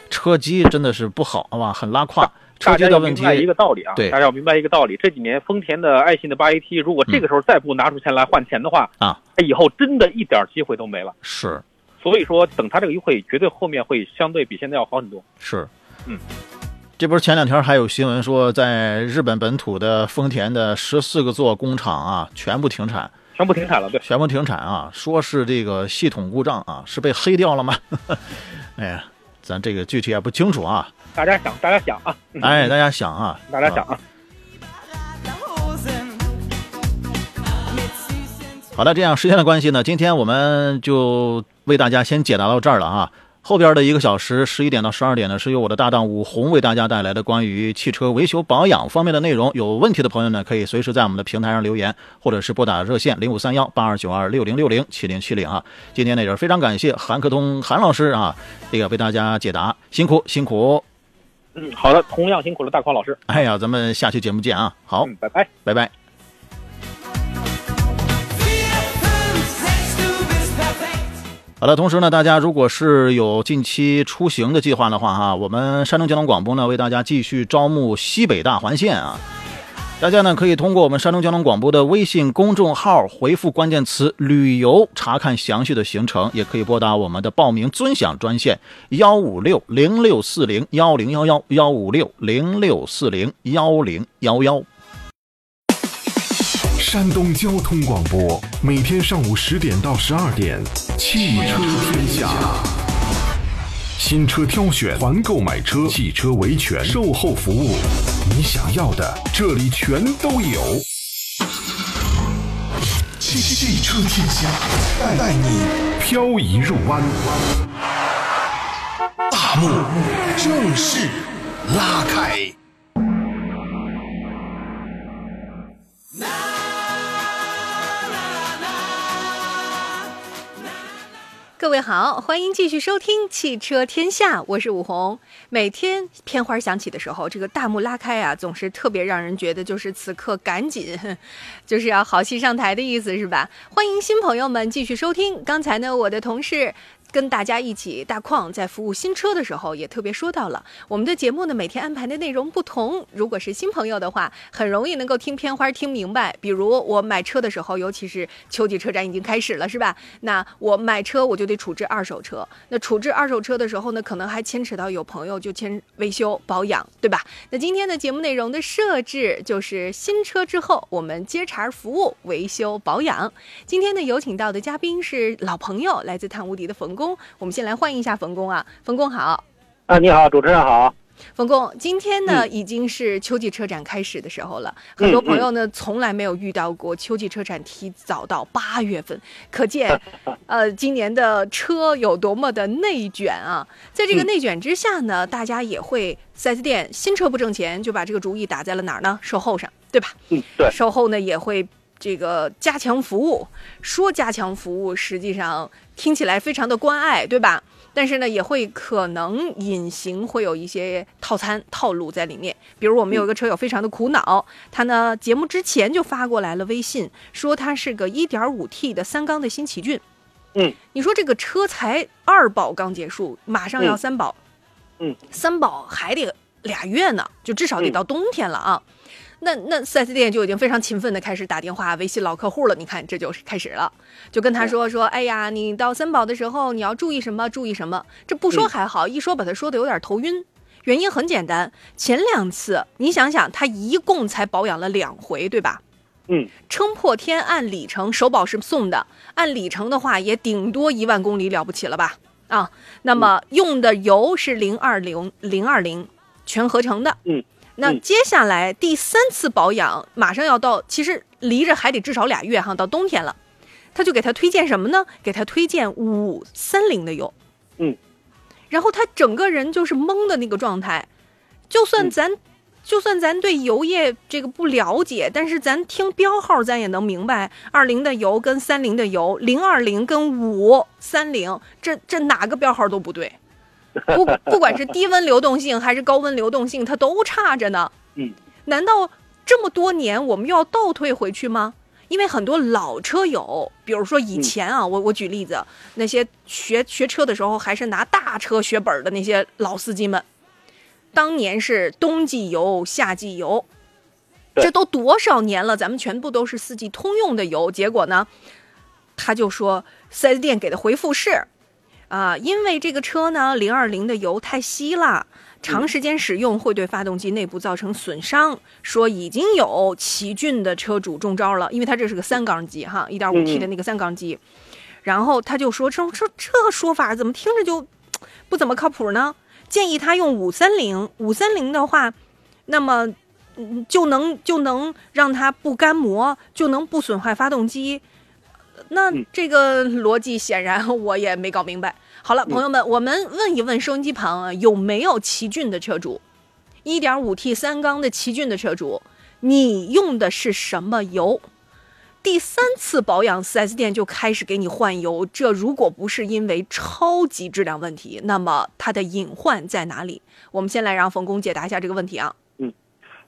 车机真的是不好，好吧，很拉胯。车大机的问题家要明，白一个道理啊，对大家要明白一个道理，这几年丰田的爱信的八 AT，如果这个时候再不拿出钱来换钱的话，啊，它以后真的一点机会都没了。是所以说，等它这个优惠，绝对后面会相对比现在要好很多。是，嗯，这不是前两天还有新闻说，在日本本土的丰田的十四个座工厂啊，全部停产。全全部停产了，对，全部停产啊，说是这个系统故障啊，是被黑掉了吗？哎呀，咱这个具体也不清楚啊。大家想，大家想啊，哎，大家想啊，啊大家想啊好的，这样时间的关系呢，今天我们就为大家先解答到这儿了啊。后边的一个小时，十一点到十二点呢，是由我的搭档武红为大家带来的关于汽车维修保养方面的内容。有问题的朋友呢，可以随时在我们的平台上留言，或者是拨打热线零五三幺八二九二六零六零七零七零啊。今天呢也是非常感谢韩克通韩老师啊，这个为大家解答，辛苦辛苦。嗯，好的，同样辛苦了大匡老师，哎呀，咱们下期节目见啊！好，嗯，拜拜。拜拜。好的，同时呢，大家如果是有近期出行的计划的话，哈，我们山东交通广播呢为大家继续招募西北大环线啊。大家呢可以通过我们山东交通广播的微信公众号回复关键词“旅游”查看详细的行程，也可以拨打我们的报名尊享专线幺五六零六四零幺零幺幺幺五六零六四零幺零幺幺。山东交通广播每天上午十点到十二点，汽车天下。新车挑选、团购买车、汽车维权、售后服务，你想要的这里全都有。汽汽车天下，带带你漂移入弯。大幕正式拉开。各位好，欢迎继续收听《汽车天下》，我是武红。每天片花响起的时候，这个大幕拉开啊，总是特别让人觉得就是此刻赶紧，就是要好戏上台的意思，是吧？欢迎新朋友们继续收听。刚才呢，我的同事。跟大家一起，大矿在服务新车的时候，也特别说到了我们的节目呢，每天安排的内容不同。如果是新朋友的话，很容易能够听片花听明白。比如我买车的时候，尤其是秋季车展已经开始了，是吧？那我买车我就得处置二手车。那处置二手车的时候呢，可能还牵扯到有朋友就牵维修保养，对吧？那今天的节目内容的设置就是新车之后，我们接茬服务维修保养。今天呢，有请到的嘉宾是老朋友，来自碳无敌的冯工。我们先来欢迎一下冯工啊，冯工好。啊，你好，主持人好。冯工，今天呢、已经是秋季车展开始的时候了，很多朋友呢、从来没有遇到过秋季车展提早到八月份，可见，呃，今年的车有多么的内卷啊！在这个内卷之下呢，大家也会四 S 店新车不挣钱，就把这个主意打在了哪儿呢？售后上，对吧？嗯，对，售后呢也会这个加强服务，说加强服务，实际上听起来非常的关爱，对吧？但是呢，也会可能隐形会有一些套餐套路在里面。比如我们有一个车友非常的苦恼，他呢节目之前就发过来了微信，说他是个 1.5T 的三缸的新奇骏。嗯，你说这个车才二保刚结束，马上要嗯三保，嗯，三保还得俩月呢，就至少得到冬天了啊。那那 4S 店就已经非常勤奋的开始打电话、微信老客户了。你看，这就是开始了，就跟他说说，哎呀，你到三宝的时候你要注意什么，注意什么。这不说还好，一说把他说的有点头晕。原因很简单，前两次你想想，他一共才保养了两回，对吧？嗯，撑破天按里程首保是送的，按里程的话也顶多一万公里了不起了吧？啊，那么用的油是零二零零二零全合成的。嗯，嗯那接下来第三次保养马上要到，其实离着还得至少俩月哈，到冬天了，他就给他推荐什么呢？给他推荐五三零的油。嗯，然后他整个人就是懵的那个状态，就算嗯咱。就算咱对油液这个不了解，但是咱听标号，咱也能明白，二零的油跟三零的油，零二零跟五三零，这这哪个标号都不对。不不管是低温流动性还是高温流动性，它都差着呢。嗯，难道这么多年我们又要倒退回去吗？因为很多老车友，比如说以前啊，我我举例子，那些学学车的时候还是拿大车学本儿的那些老司机们，当年是冬季油、夏季油，这都多少年了，咱们全部都是四季通用的油。结果呢，他就说四 S 店给的回复是，啊，因为这个车呢，零二零的油太稀了，长时间使用会对发动机内部造成损伤，说已经有奇骏的车主中招了，因为它这是个三缸机哈，一点五 T 的那个三缸机。然后他就说：“这这这说法怎么听着就不怎么靠谱呢？建议他用五三零，五三零的话，那么嗯就能就能让它不干磨，就能不损坏发动机。那嗯这个逻辑显然我也没搞明白。好了，朋友们，我们问一问收音机旁啊，有没有奇骏的车主？一点五 T 三缸的奇骏的车主，你用的是什么油？第三次保养，4S 店就开始给你换油。这如果不是因为超级质量问题，那么它的隐患在哪里？我们先来让冯工解答一下这个问题啊。嗯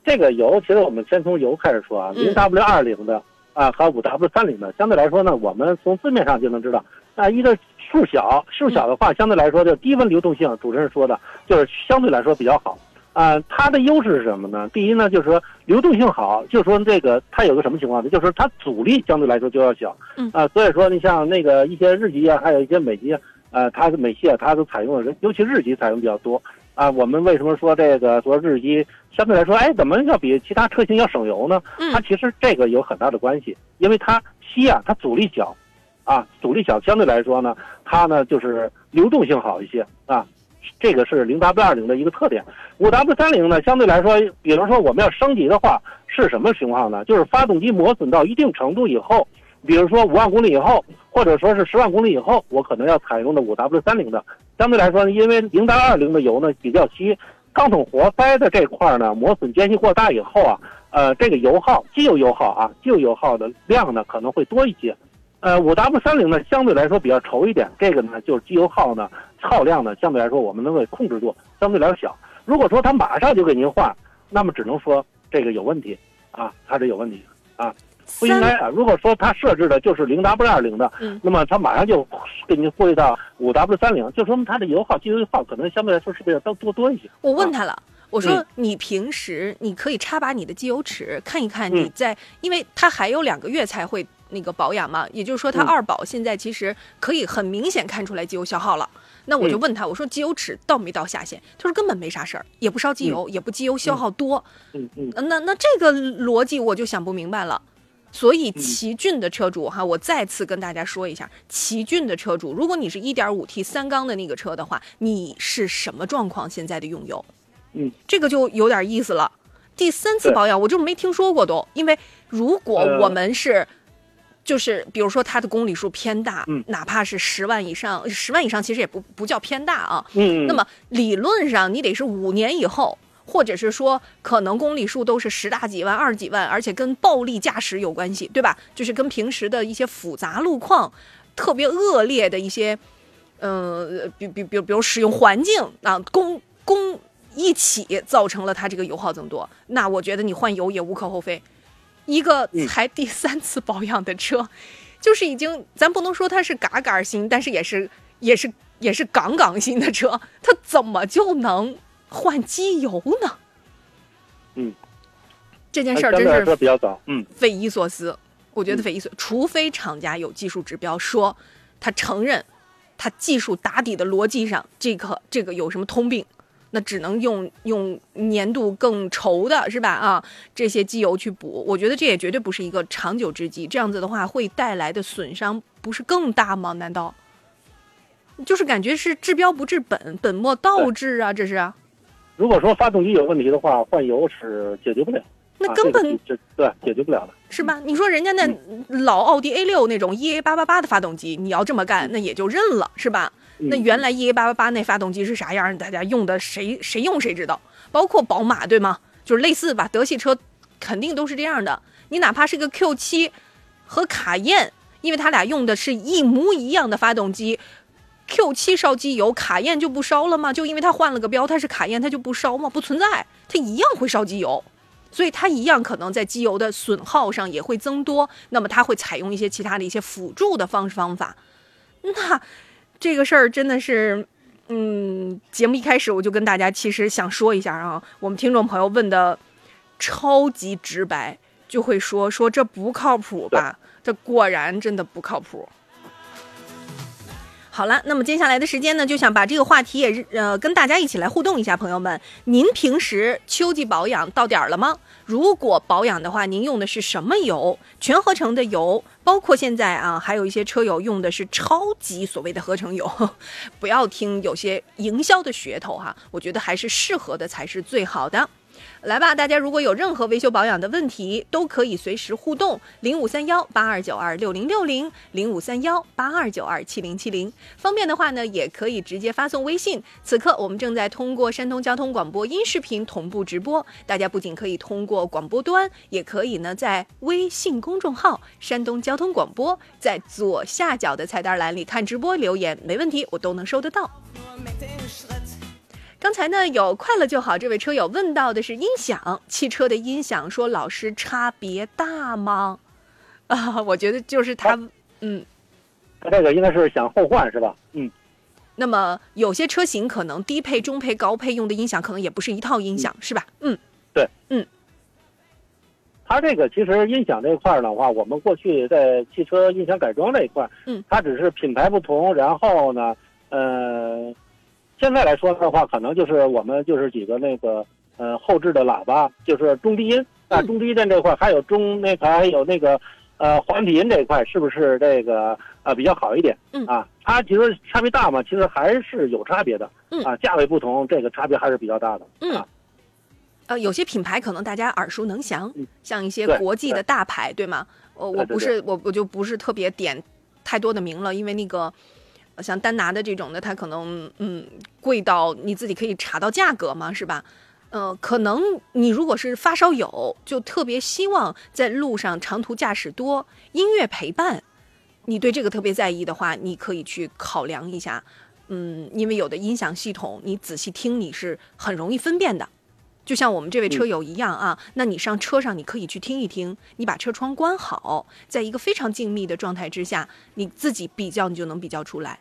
这个油，其实我们先从油开始说啊，嗯零 W 二零的啊和五 W 三零的，相对来说呢，我们从字面上就能知道，啊，一个数小，数小的话，相对来说就低温流动性，主持人说的就是相对来说比较好。啊，它的优势是什么呢？第一呢，就是说流动性好，就是说这个它有个什么情况呢？就是说它阻力相对来说就要小。嗯啊，所以说你像那个一些日机啊，还有一些美机啊，呃，它的美系啊，它都采用的，尤其日机采用比较多。啊，我们为什么说这个说日机相对来说，哎，怎么要比其他车型要省油呢？它嗯其实这个有很大的关系，因为它吸啊，它阻力小，啊，阻力小，相对来说呢，它呢就是流动性好一些啊，这个是零 W 二零的一个特点。五 W 三零呢，相对来说，比如说我们要升级的话，是什么情况呢？就是发动机磨损到一定程度以后，比如说五万公里以后，或者说是十万公里以后，我可能要采用的五 W 三零的。相对来说，因为零 W 二零的油呢比较稀，钢筒活塞的这块呢磨损间隙过大以后啊，呃，这个油耗，机油油耗啊，机油油耗的量呢可能会多一些。呃，五 W 三零呢相对来说比较稠一点，这个呢就是机油耗呢耗量呢相对来说我们能够控制住，相对来说小。如果说他马上就给您换，那么只能说这个有问题啊，它这有问题啊，不应该啊。如果说它设置的就是零 W 二零的，嗯那么它马上就给您归到五 W 三零，就说明它的油耗、机油耗可能相对来说是不是要多多多一些？我问他了。我说嗯：“你平时你可以插拔你的机油尺，看一看嗯你在，因为它还有两个月才会那个保养嘛，也就是说它嗯二保现在其实可以很明显看出来机油消耗了。那我就嗯问他，我说机油尺到没到下限？他说根本没啥事儿，也不烧机油，也不机油消耗多。嗯嗯呃那那这个逻辑我就想不明白了。所以奇骏的车主哈，我再次跟大家说一下，奇骏的车主，如果你是一点五 T 三缸的那个车的话，你是什么状况？现在的用油？嗯，这个就有点意思了。第三次保养我就没听说过都，因为如果呃我们是。就是比如说它的公里数偏大，嗯哪怕是十万以上，十万以上其实也不不叫偏大啊。嗯，那么理论上你得是五年以后，或者是说可能公里数都是十大几万、二十几万，而且跟暴力驾驶有关系，对吧？就是跟平时的一些复杂路况、特别恶劣的一些，呃，比比比比如使用环境啊，公公一起造成了它这个油耗增多，那我觉得你换油也无可厚非。一个嗯才第三次保养的车，就是已经，咱不能说它是嘎嘎新，但是也是也是也是杠杠新的车，它怎么就能换机油呢？嗯，这件事儿真是比较早，嗯匪夷所思。我觉得匪夷所，除非厂家有技术指标说他承认他技术打底的逻辑上这个这个有什么通病，那只能用用粘度更稠的是吧？啊，这些机油去补，我觉得这也绝对不是一个长久之计。这样子的话，会带来的损伤不是更大吗？难道？就是感觉是治标不治本，本末倒置啊！这是啊，如果说发动机有问题的话，换油是解决不了。啊那根本这个对解决不了的。是吧？你说人家那老奥迪 A 六那种 EA 八八八的发动机，你要这么干，那也就认了，是吧？那嗯原来 EA 八八八那发动机是啥样？大家用的谁谁用谁知道，包括宝马对吗？就是类似吧，德系车肯定都是这样的。你哪怕是个 Q 七和卡宴，因为它俩用的是一模一样的发动机，Q 七烧机油，卡宴就不烧了吗？就因为它换了个标，它是卡宴，它就不烧吗？不存在，它一样会烧机油。所以它一样可能在机油的损耗上也会增多，那么它会采用一些其他的一些辅助的方式方法。那这个事儿真的是，嗯，节目一开始我就跟大家其实想说一下啊，我们听众朋友问的超级直白，就会说说这不靠谱吧？这果然真的不靠谱。好了，那么接下来的时间呢，就想把这个话题也呃跟大家一起来互动一下，朋友们，您平时秋季保养到点儿了吗？如果保养的话，您用的是什么油？全合成的油，包括现在啊，还有一些车友用的是超级所谓的合成油，不要听有些营销的噱头哈，我觉得还是适合的才是最好的。来吧，大家如果有任何维修保养的问题，都可以随时互动，零五三幺八二九二六零六零，零五三幺八二九二七零七零。方便的话呢，也可以直接发送微信。此刻我们正在通过山东交通广播音视频同步直播，大家不仅可以通过广播端，也可以呢在微信公众号“山东交通广播”在左下角的菜单栏里看直播留言，没问题，我都能收得到。刚才呢，有快乐就好这位车友问到的是音响，汽车的音响，说老师差别大吗？啊，我觉得就是他，嗯，他这个应该是想后换是吧？嗯，那么有些车型可能低配、中配、高配用的音响可能也不是一套音响，是吧？嗯，对，嗯。它这个其实音响这一块儿的话，我们过去在汽车音响改装这一块儿，嗯，它只是品牌不同，然后呢，呃，现在来说的话，可能就是我们就是几个那个呃后置的喇叭，就是中低音啊，嗯中低音这块还有中那个还有那个呃环体音这一块，是不是这个呃比较好一点？嗯啊，它其实差别大嘛？其实还是有差别的，嗯啊，价位不同，这个差别还是比较大的，嗯啊，呃，有些品牌可能大家耳熟能详嗯，像一些国际的大牌，对吗？我，我不是我我就不是特别点太多的名了，因为那个呃像丹拿的这种的，它可能嗯贵到你自己可以查到价格嘛，是吧？呃，可能你如果是发烧友，就特别希望在路上长途驾驶多，音乐陪伴，你对这个特别在意的话，你可以去考量一下。嗯，因为有的音响系统，你仔细听你是很容易分辨的。就像我们这位车友一样啊，那你上车上你可以去听一听，你把车窗关好，在一个非常静谧的状态之下，你自己比较你就能比较出来，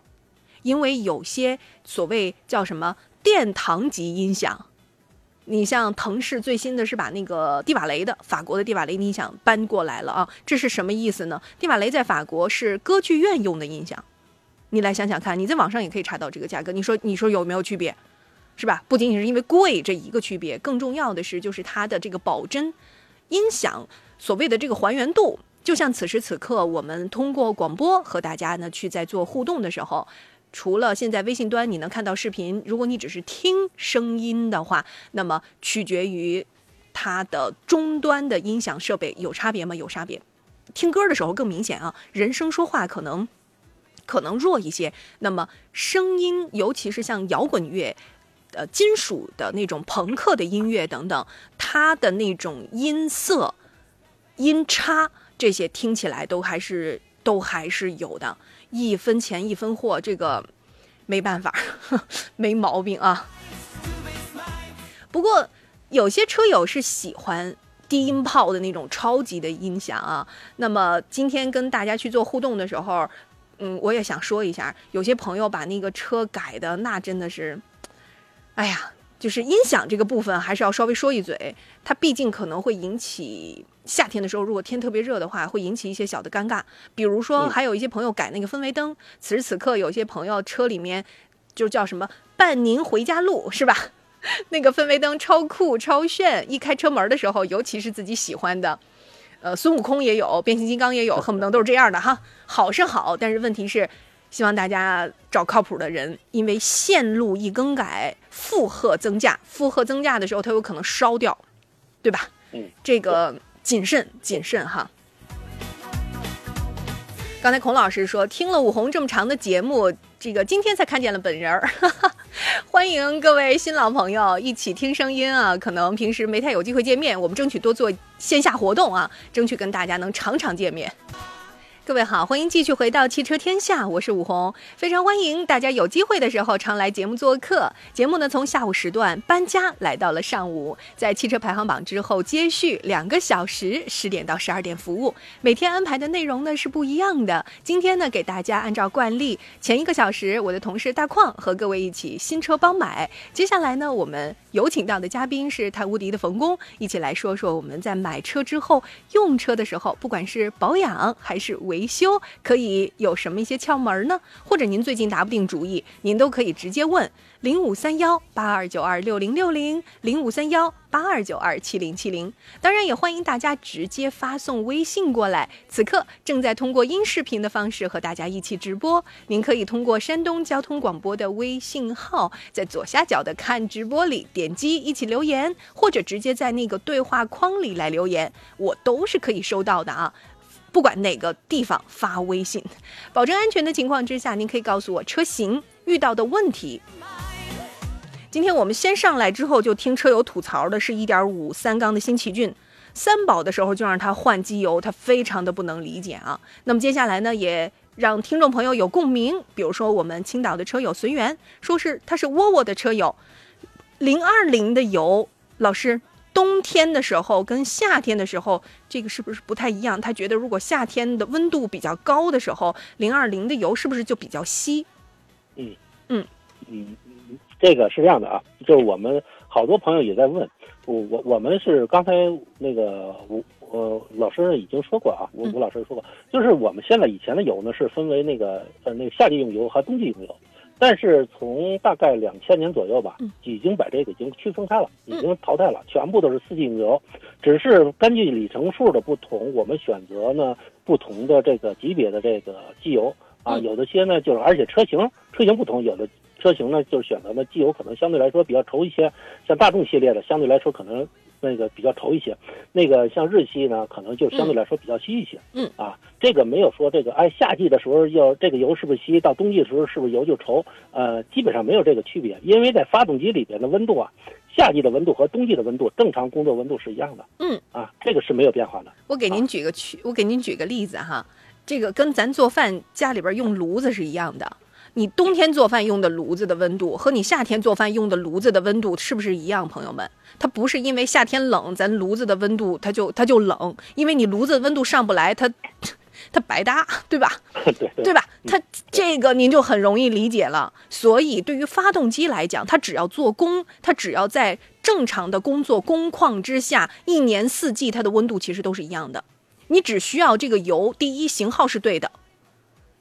因为有些所谓叫什么殿堂级音响，你像腾势最新的是把那个蒂瓦雷的法国的蒂瓦雷音响搬过来了啊，这是什么意思呢？蒂瓦雷在法国是歌剧院用的音响，你来想想看，你在网上也可以查到这个价格，你说你说有没有区别？是吧？不仅仅是因为贵这一个区别，更重要的是就是它的这个保真音响所谓的这个还原度。就像此时此刻，我们通过广播和大家呢去在做互动的时候，除了现在微信端你能看到视频，如果你只是听声音的话，那么取决于它的终端的音响设备有差别吗？有差别。听歌的时候更明显啊，人声说话可能可能弱一些，那么声音，尤其是像摇滚乐。呃，金属的那种朋克的音乐等等，它的那种音色、音差这些听起来都还是都还是有的，一分钱一分货，这个没办法，没毛病啊。不过有些车友是喜欢低音炮的那种超级的音响啊。那么今天跟大家去做互动的时候，嗯，我也想说一下，有些朋友把那个车改的那真的是。哎呀，就是音响这个部分还是要稍微说一嘴，它毕竟可能会引起夏天的时候，如果天特别热的话，会引起一些小的尴尬。比如说，嗯还有一些朋友改那个氛围灯，此时此刻有些朋友车里面就叫什么“伴您回家路”是吧？那个氛围灯超酷超炫，一开车门的时候，尤其是自己喜欢的。呃，孙悟空也有，变形金刚也有，恨不得都是这样的哈。好是好，但是问题是，希望大家找靠谱的人，因为线路一更改，负荷增加，负荷增加的时候，它有可能烧掉，对吧？嗯，这个谨慎谨慎哈。刚才孔老师说，听了武红这么长的节目，这个今天才看见了本人儿，欢迎各位新老朋友一起听声音啊！可能平时没太有机会见面，我们争取多做线下活动啊，争取跟大家能常常见面。各位好，欢迎继续回到汽车天下，我是武红，非常欢迎大家有机会的时候常来节目做客。节目呢从下午时段搬家来到了上午，在汽车排行榜之后接续两个小时，十点到十二点服务。每天安排的内容呢是不一样的。今天呢给大家按照惯例，前一个小时我的同事大矿和各位一起新车帮买。接下来呢我们有请到的嘉宾是泰无敌的冯工，一起来说说我们在买车之后用车的时候，不管是保养还是维维修，可以有什么一些窍门呢？或者您最近拿不定主意，您都可以直接问零五三幺八二九二六零六零零五三幺八二九二七零七零。当然，也欢迎大家直接发送微信过来。此刻正在通过音视频的方式和大家一起直播，您可以通过山东交通广播的微信号，在左下角的看直播里点击一起留言，或者直接在那个对话框里来留言，我都是可以收到的啊。不管哪个地方发微信，保证安全的情况之下，您可以告诉我车型遇到的问题。今天我们先上来之后就听车友吐槽的是1.5三缸的新奇骏，三保的时候就让他换机油，他非常的不能理解啊。那么接下来呢，也让听众朋友有共鸣，比如说我们青岛的车友随缘，说是他是沃尔沃的车友，零二零的油，老师。冬天的时候跟夏天的时候，这个是不是不太一样？他觉得如果夏天的温度比较高的时候，零二零的油是不是就比较稀？嗯嗯嗯，这个是这样的啊，就是我们好多朋友也在问我，我我们是刚才那个吴呃老师已经说过啊，吴吴老师说过，就是我们现在以前的油呢是分为那个呃那个夏季用油和冬季用油。但是从大概两千年左右吧，已经把这个已经区分开了，已经淘汰了，全部都是四季用油，只是根据里程数的不同，我们选择呢不同的这个级别的这个机油啊，有的些呢就是而且车型车型不同，有的车型呢就是选择呢机油可能相对来说比较稠一些，像大众系列的相对来说可能。那个比较稠一些，那个像日系呢，可能就相对来说比较稀一些。嗯啊，这个没有说这个，哎，夏季的时候要这个油是不是稀，到冬季的时候是不是油就稠？呃，基本上没有这个区别，因为在发动机里边的温度啊，夏季的温度和冬季的温度正常工作温度是一样的。嗯啊，这个是没有变化的。我给您举个区，我给您举个例子哈，这个跟咱做饭家里边用炉子是一样的。你冬天做饭用的炉子的温度和你夏天做饭用的炉子的温度是不是一样？朋友们，它不是因为夏天冷，咱炉子的温度它就它就冷，因为你炉子的温度上不来，它它白搭，对吧？对对吧？它这个您就很容易理解了。所以对于发动机来讲，它只要做工，它只要在正常的工作工况之下，一年四季它的温度其实都是一样的。你只需要这个油，第一型号是对的。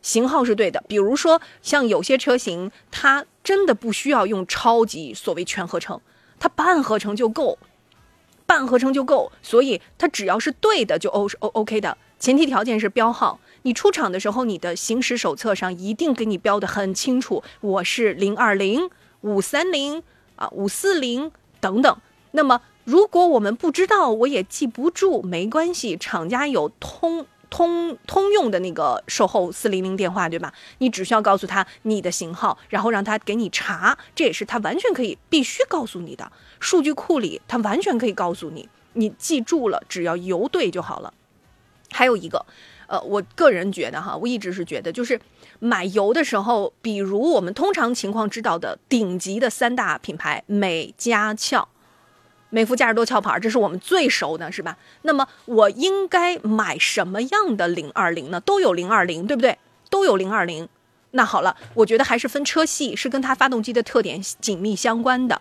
型号是对的，比如说像有些车型，它真的不需要用超级所谓全合成，它半合成就够，半合成就够，所以它只要是对的就 O 是 O OK 的，前提条件是标号。你出厂的时候，你的行驶手册上一定给你标的很清楚，我是零二零、五三零啊、五四零等等。那么如果我们不知道，我也记不住，没关系，厂家有通。通通用的那个售后四零零电话，对吧？你只需要告诉他你的型号，然后让他给你查，这也是他完全可以必须告诉你的。数据库里他完全可以告诉你，你记住了，只要油对就好了。还有一个，呃，我个人觉得哈，我一直是觉得，就是买油的时候，比如我们通常情况知道的顶级的三大品牌，美加俏。美孚、嘉实多、壳牌，这是我们最熟的，是吧？那么我应该买什么样的零二零呢？都有零二零，对不对？都有零二零。那好了，我觉得还是分车系，是跟它发动机的特点紧密相关的。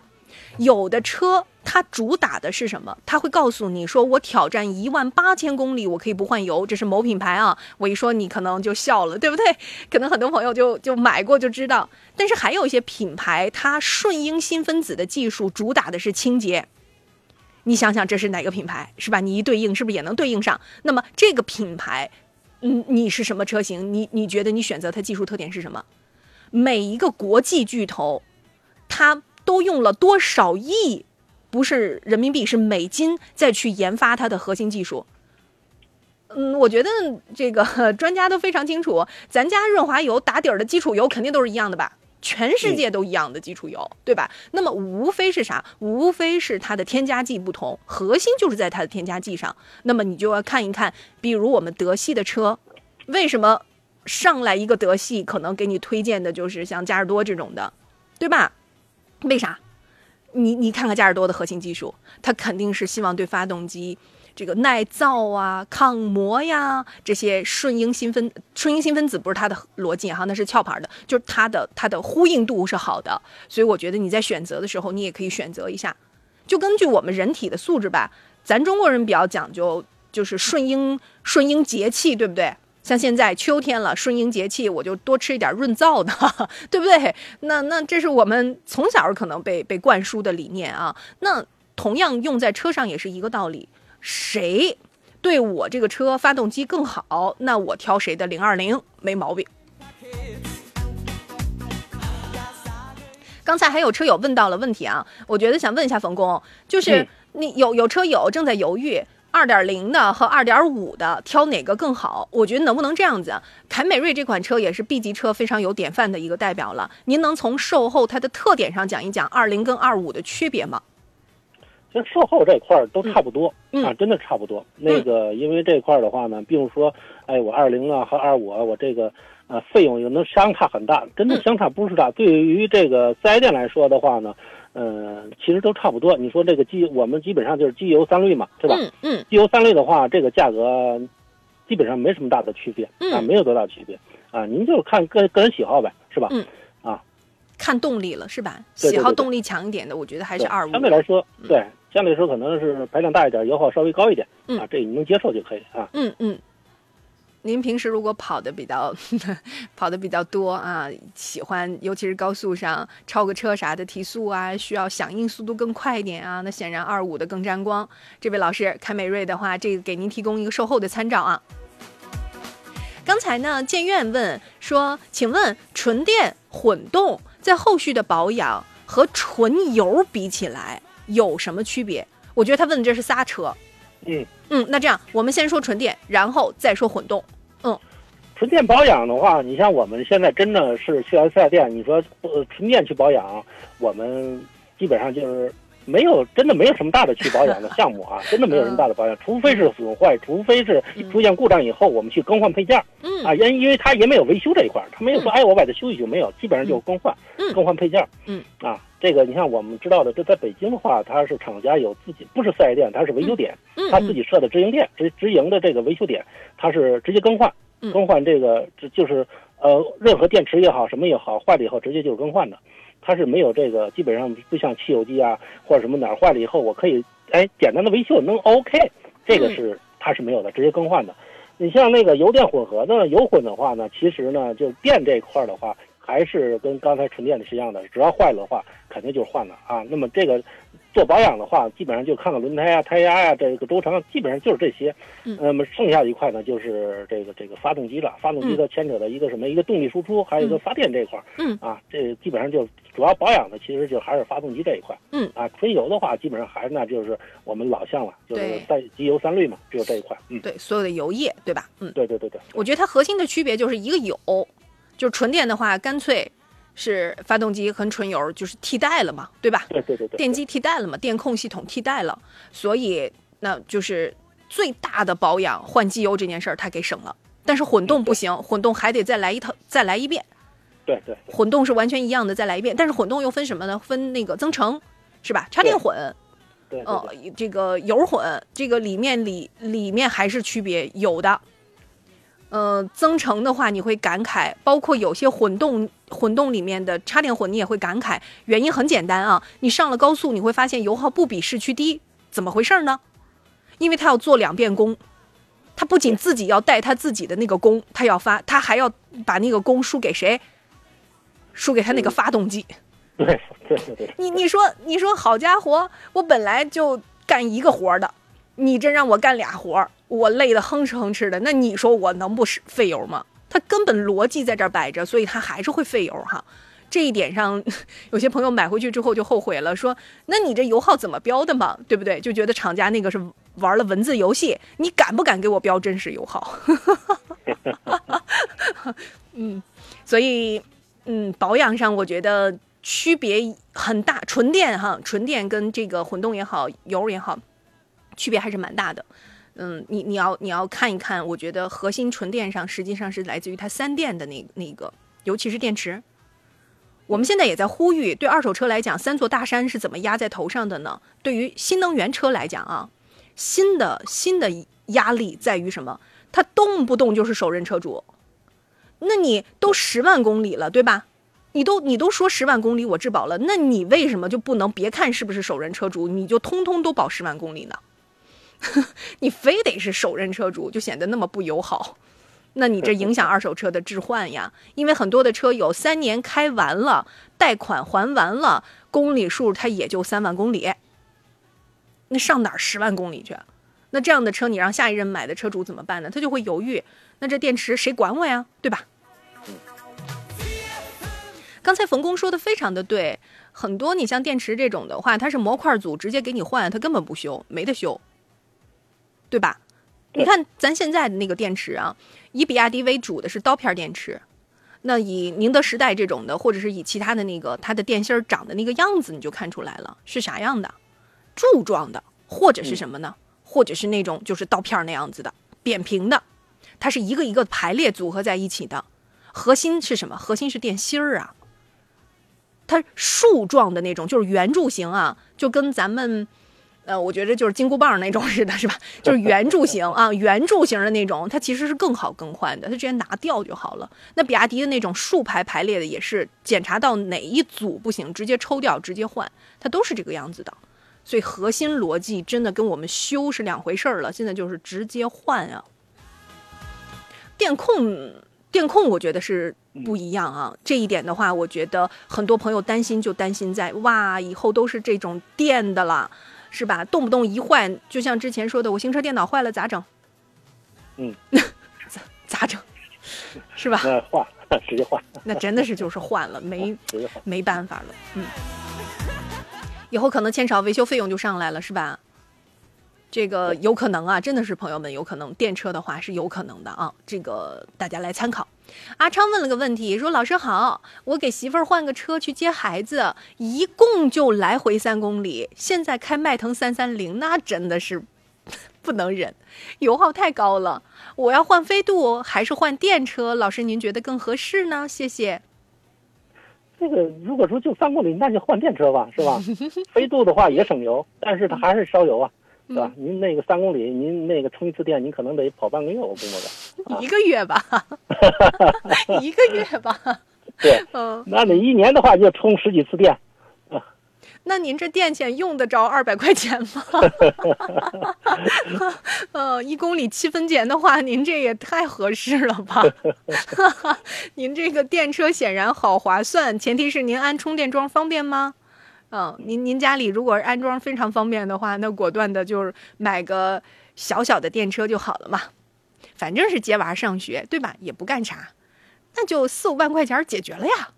有的车它主打的是什么？它会告诉你说，我挑战一万八千公里，我可以不换油，这是某品牌啊。我一说你可能就笑了，对不对？可能很多朋友就就买过就知道。但是还有一些品牌，它顺应新分子的技术主打的是清洁。你想想这是哪个品牌是吧？你一对应是不是也能对应上？那么这个品牌，嗯，你是什么车型？你你觉得你选择它技术特点是什么？每一个国际巨头，它都用了多少亿，不是人民币是美金再去研发它的核心技术？嗯，我觉得这个 专家都非常清楚，咱家润滑油打底儿的基础油肯定都是一样的吧？全世界都一样的基础油，对吧？那么无非是啥？无非是它的添加剂不同，核心就是在它的添加剂上。那么你就要看一看，比如我们德系的车，为什么上来一个德系，可能给你推荐的就是像嘉实多这种的，对吧？为啥？你你看看嘉实多的核心技术，它肯定是希望对发动机。这个耐造啊、抗磨呀，这些顺应新分顺应新分子不是它的逻辑哈，那是壳牌的，就是它的它的呼应度是好的，所以我觉得你在选择的时候，你也可以选择一下，就根据我们人体的素质吧，咱中国人比较讲究，就是顺应顺应节气，对不对？像现在秋天了，顺应节气，我就多吃一点润燥的，对不对？那那这是我们从小可能被被灌输的理念啊。那同样用在车上也是一个道理，谁对我这个车发动机更好，那我挑谁的零二零没毛病。刚才还有车友问到了问题啊，我觉得想问一下冯工，就是嗯你有有车友正在犹豫。二点零的和二点五的挑哪个更好？我觉得能不能这样子啊？凯美瑞这款车也是 B 级车非常有典范的一个代表了。您能从售后它的特点上讲一讲二零跟二五的区别吗？其实售后这块儿都差不多、嗯啊，真的差不多。那个因为这块儿的话呢，并不说，哎，我二零啊和二五啊，我这个呃费用又能相差很大，真的嗯相差不是大。对于这个四 S 店来说的话呢，呃，其实都差不多。你说这个机，我们基本上就是机油三滤嘛，是吧？嗯嗯机油三滤的话，这个价格基本上没什么大的区别啊，嗯没有多大区别啊。您就是看个个人喜好呗，是吧？嗯看动力了是吧？对对对对喜好动力强一点的，我觉得还是对二五。相对来说，对，相对来说可能是排量大一点，油耗稍微高一点、嗯啊，这你能接受就可以啊。嗯嗯，您平时如果跑的比较 跑的比较多啊，喜欢尤其是高速上超个车啥的提速啊，需要响应速度更快一点啊，那显然二五的更沾光。这位老师，凯美瑞的话，这个给您提供一个售后的参照啊。刚才呢，建院问说，请问纯电混动在后续的保养和纯油比起来有什么区别？我觉得他问的这是仨车。嗯嗯，那这样我们先说纯电，然后再说混动。嗯纯电保养的话，你像我们现在真的是去完四 S 店，你说呃纯电去保养，我们基本上就是没有真的没有什么大的去保养的 项目啊，真的没有什么大的保养，除非是损坏，除非是出现故障以后，我们去更换配件儿。嗯。啊，因因为它也没有维修这一块儿，它没有说哎我把它修一修，没有，基本上就是更换，嗯。更换配件儿，嗯。啊，这个你像我们知道的，这在北京的话，它是厂家有自己不是四 S 店，它是维修点，嗯他自己设的直营店，直直营的这个维修点，它是直接更换嗯，更换这个这就是呃任何电池也好，什么也好，坏了以后直接就是更换的，它是没有这个基本上不像汽油机啊或者什么哪儿坏了以后，我可以哎简单的维修能 OK，这个是它是没有的，直接更换的。你像那个油电混合的油混的话呢，其实呢就电这一块儿的话，还是跟刚才纯电的是一样的，只要坏了的话，肯定就是换了啊。那么这个做保养的话，基本上就看看轮胎啊、胎压呀、这个轴承，基本上就是这些。嗯那么剩下一块呢，就是这个这个发动机了。发动机它牵扯的一个什么？一个动力输出，还有一个发电这一块儿。嗯啊，这基本上就主要保养的，其实就还是发动机这一块。嗯啊，纯油的话，基本上还是那就是我们老项了，就是对三机油三滤嘛，只有这一块。嗯，对，所有的油液，对吧？嗯，对对对对。我觉得它核心的区别就是一个油，就是纯电的话，干脆是发动机和纯油就是替代了嘛，对吧？对对对对，电机替代了嘛，电控系统替代了，所以那就是最大的保养换机油这件事儿，它给省了。但是混动不行，混动还得再来一套，再来一遍。对对对混动是完全一样的，再来一遍。但是混动又分什么呢？分那个增程，是吧？插电混，对对对对，这个油混，这个里面里里面还是区别有的。呃，增程的话你会感慨，包括有些混动混动里面的插电混你也会感慨，原因很简单啊，你上了高速你会发现油耗不比市区低，怎么回事呢？因为他要做两遍工，他不仅自己要带他自己的那个功，他要发，他还要把那个功输给谁？输给他那个发动机。对对对对，你你说你说好家伙，我本来就干一个活儿的，你真让我干俩活儿，我累得哼哧哼哧的，那你说我能不是费油吗？它根本逻辑在这儿摆着，所以它还是会费油哈。这一点上，有些朋友买回去之后就后悔了，说：“那你这油耗怎么标的嘛？对不对？”就觉得厂家那个是玩了文字游戏，你敢不敢给我标真实油耗？嗯，所以嗯，保养上我觉得区别很大，纯电哈，纯电跟这个混动也好，油也好，区别还是蛮大的。嗯，你你要你要看一看，我觉得核心纯电上实际上是来自于它三电的那那个，尤其是电池。我们现在也在呼吁，对二手车来讲，三座大山是怎么压在头上的呢？对于新能源车来讲啊，新的新的压力在于什么？它动不动就是首任车主，那你都十万公里了，对吧？你都你都说十万公里我质保了，那你为什么就不能别看是不是首任车主，你就通通都保十万公里呢？你非得是首任车主，就显得那么不友好。那你这影响二手车的置换呀，因为很多的车有三年开完了，贷款还完了，公里数它也就三万公里，那上哪儿十万公里去？那这样的车你让下一任买的车主怎么办呢？他就会犹豫，那这电池谁管我呀？对吧？刚才冯工说的非常的对，很多你像电池这种的话，它是模块组直接给你换，它根本不修，没得修，对吧？你看咱现在的那个电池啊，以比亚迪为主的是刀片电池，那以宁德时代这种的，或者是以其他的那个它的电芯儿长的那个样子，你就看出来了是啥样的，柱状的，或者是什么呢？或者是那种就是刀片那样子的扁平的，它是一个一个排列组合在一起的，核心是什么？核心是电芯儿啊。它树状的那种，就是圆柱形啊，就跟咱们，呃，我觉得就是金箍棒那种似的，是吧？就是圆柱形啊，圆柱形的那种，它其实是更好更换的，它直接拿掉就好了。那比亚迪的那种竖排排列的，也是检查到哪一组不行，直接抽掉，直接换，它都是这个样子的。所以核心逻辑真的跟我们修是两回事儿了，现在就是直接换啊。电控，电控，我觉得是不一样啊。这一点的话，我觉得很多朋友担心，就担心在哇，以后都是这种电的了，是吧？动不动一换，就像之前说的，我行车电脑坏了咋整？嗯，咋咋整？是吧？那换直接换，那真的是就是换了，没。没办法了，嗯。以后可能欠少维修费用就上来了，是吧？这个有可能啊，真的是朋友们有可能，电车的话是有可能的啊，这个大家来参考。阿昌问了个问题，说：“老师好，我给媳妇儿换个车去接孩子，一共就来回三公里，现在开迈腾三三零，那真的是 不能忍，油耗太高了。我要换飞度还是换电车？老师您觉得更合适呢？谢谢。这个如果说就三公里，那就换电车吧，是吧？飞度的话也省油，但是它还是烧油啊，是吧？您那个三公里，您那个充一次电，您可能得跑半个月，我估摸着。啊 一个月吧，一个月吧。对，嗯，那你一年的话就充十几次电，那您这电钱用得着二百块钱吗？呃，一公里七分钱的话，您这也太合适了吧？您这个电车显然好划算，前提是您安充电桩方便吗？嗯，您您家里如果安装非常方便的话，那果断的就是买个小小的电车就好了嘛。反正是接娃上学，对吧？也不干啥，那就四五万块钱解决了呀。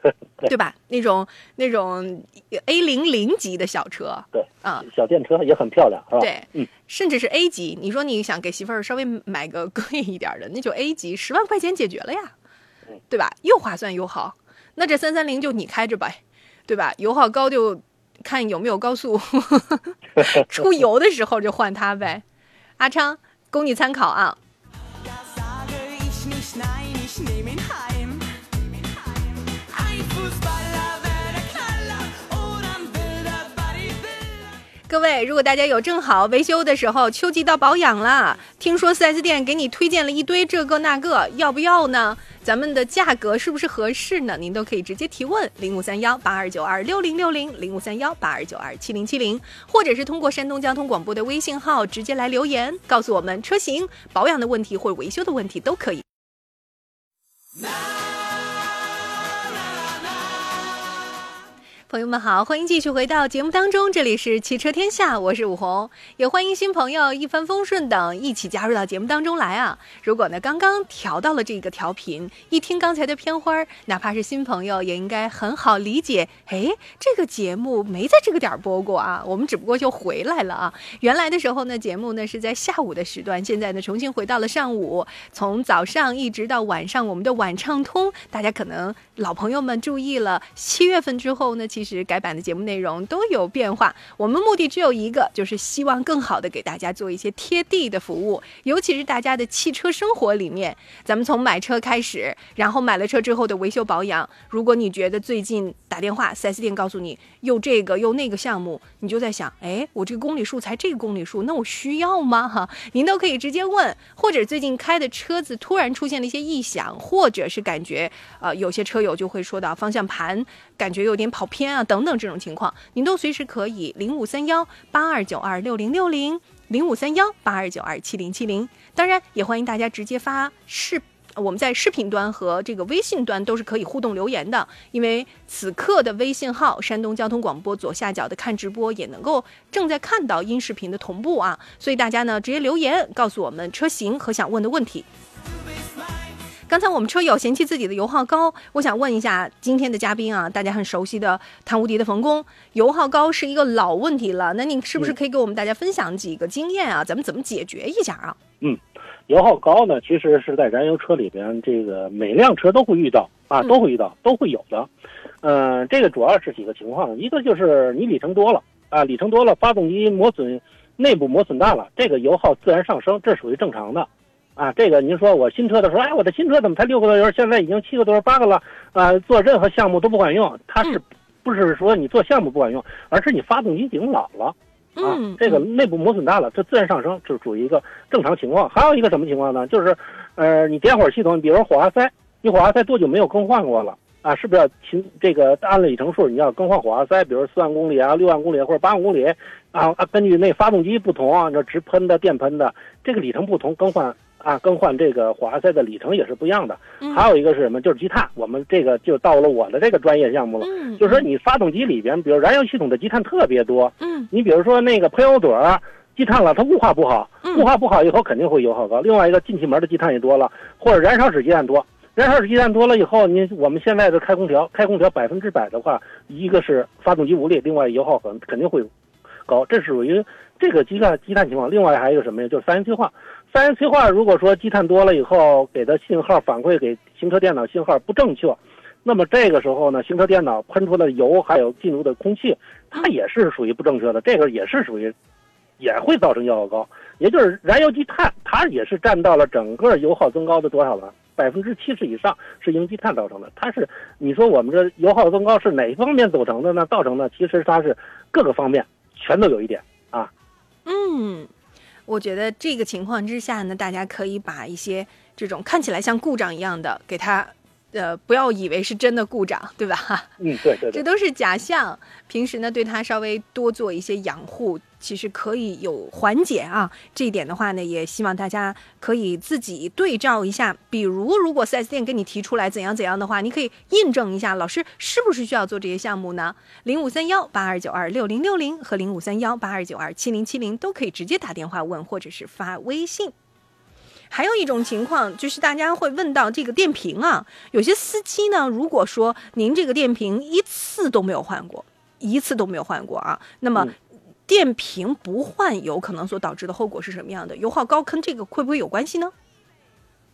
对吧？那种那种 A 零零级的小车，对，啊，小电车也很漂亮，是吧？对，嗯，甚至是 A 级。你说你想给媳妇儿稍微买个 贵一点的，那就 A 级，十万块钱解决了呀，对吧？又划算又好。那这三三零就你开着呗，对吧？油耗高就看有没有高速，出油的时候就换它呗。阿昌，供你参考啊。各位，如果大家有正好维修的时候，秋季到保养了，听说 4S 店给你推荐了一堆这个那个，要不要呢？咱们的价格是不是合适呢？您都可以直接提问零五三幺八二九二六零六零零五三幺八二九二七零七零，或者是通过山东交通广播的微信号直接来留言，告诉我们车型保养的问题或维修的问题都可以。Now! 朋友们好，欢迎继续回到节目当中，这里是汽车天下，我是武红，也欢迎新朋友一帆风顺等一起加入到节目当中来啊！如果呢刚刚调到了这个调频，一听刚才的片花，哪怕是新朋友也应该很好理解，哎，这个节目没在这个点播过啊，我们只不过就回来了啊。原来的时候呢，节目呢是在下午的时段，现在呢重新回到了上午，从早上一直到晚上，我们的晚畅通，大家可能老朋友们注意了，七月份之后呢，其其实改版的节目内容都有变化。我们目的只有一个，就是希望更好的给大家做一些贴地的服务，尤其是大家的汽车生活里面，咱们从买车开始，然后买了车之后的维修保养。如果你觉得最近打电话四 S 店告诉你又这个又那个项目，你就在想，哎，我这个公里数才这个公里数，那我需要吗？哈，您都可以直接问，或者最近开的车子突然出现了一些异响，或者是感觉呃有些车友就会说到方向盘感觉有点跑偏啊等等这种情况，您都随时可以零五三幺八二九二六零六零。零五三幺八二九二七零七零。当然，也欢迎大家直接发视。我们在视频端和这个微信端都是可以互动留言的，因为此刻的微信号山东交通广播左下角的看直播也能够正在看到音视频的同步啊，所以大家呢直接留言告诉我们车型和想问的问题。刚才我们车友嫌弃自己的油耗高，我想问一下今天的嘉宾啊，大家很熟悉的谭无敌的冯工，油耗高是一个老问题了，那你是不是可以给我们大家分享几个经验啊？咱们怎么解决一下啊？嗯油耗高呢，其实是在燃油车里边，这个每辆车都会遇到啊，嗯都会遇到，都会有的。嗯、这个主要是几个情况，一个就是你里程多了啊，里程多了，发动机磨损，内部磨损大了，这个油耗自然上升，这属于正常的。啊，这个您说我新车的时候，哎，我的新车怎么才六个多油，现在已经七个多油、八个了，啊，做任何项目都不管用，它是嗯不是说你做项目不管用，而是你发动机已经老了。啊嗯，，这个内部磨损大了，这自然上升，这属于一个正常情况。还有一个什么情况呢？就是，呃，你点火系统，比如说火花塞，你火花塞多久没有更换过了啊？是不是要勤这个按里程数你要更换火花塞？比如四万公里啊、六万公里或者八万公里啊啊，根据那发动机不同啊，这直喷的、电喷的，这个里程不同，更换啊更换这个火花塞的里程也是不一样的。嗯还有一个是什么？就是积碳，我们这个就到了我的这个专业项目了。嗯，就是说，你发动机里边，比如燃油系统的积碳特别多，嗯你比如说那个喷油嘴儿积碳了，它雾化不好，嗯雾化不好以后肯定会油耗高。另外一个进气门的积碳也多了，或者燃烧室积碳多，燃烧室积碳多了以后，你我们现在的开空调，开空调百分之百的话，一个是发动机无力，另外油耗很肯定会高，这是属于这个积碳积碳情况。另外还有一个什么呀？就是三元催化。三元催化如果说积碳多了以后，给的信号反馈给行车电脑信号不正确。那么这个时候呢，行车电脑喷出的油还有进入的空气，它也是属于不正确的，这个也是属于，也会造成油耗高。也就是燃油积碳，它也是占到了整个油耗增高的多少了？百分之七十以上是因积碳造成的。它是你说我们这油耗增高是哪一方面组成的呢？造成的其实它是各个方面全都有一点啊。嗯，我觉得这个情况之下呢，大家可以把一些这种看起来像故障一样的，给它，呃，不要以为是真的故障，对吧？嗯，对对对。这都是假象。平时呢，对它稍微多做一些养护，其实可以有缓解啊。这一点的话呢，也希望大家可以自己对照一下。比如，如果 4S 店跟你提出来怎样怎样的话，你可以印证一下，老师是不是需要做这些项目呢？零五三幺八二九二六零六零和零五三幺八二九二七零七零都可以直接打电话问，或者是发微信。还有一种情况就是大家会问到这个电瓶啊，有些司机呢，如果说您这个电瓶一次都没有换过，一次都没有换过啊，那么电瓶不换有可能所导致的后果是什么样的？油耗高跟这个会不会有关系呢？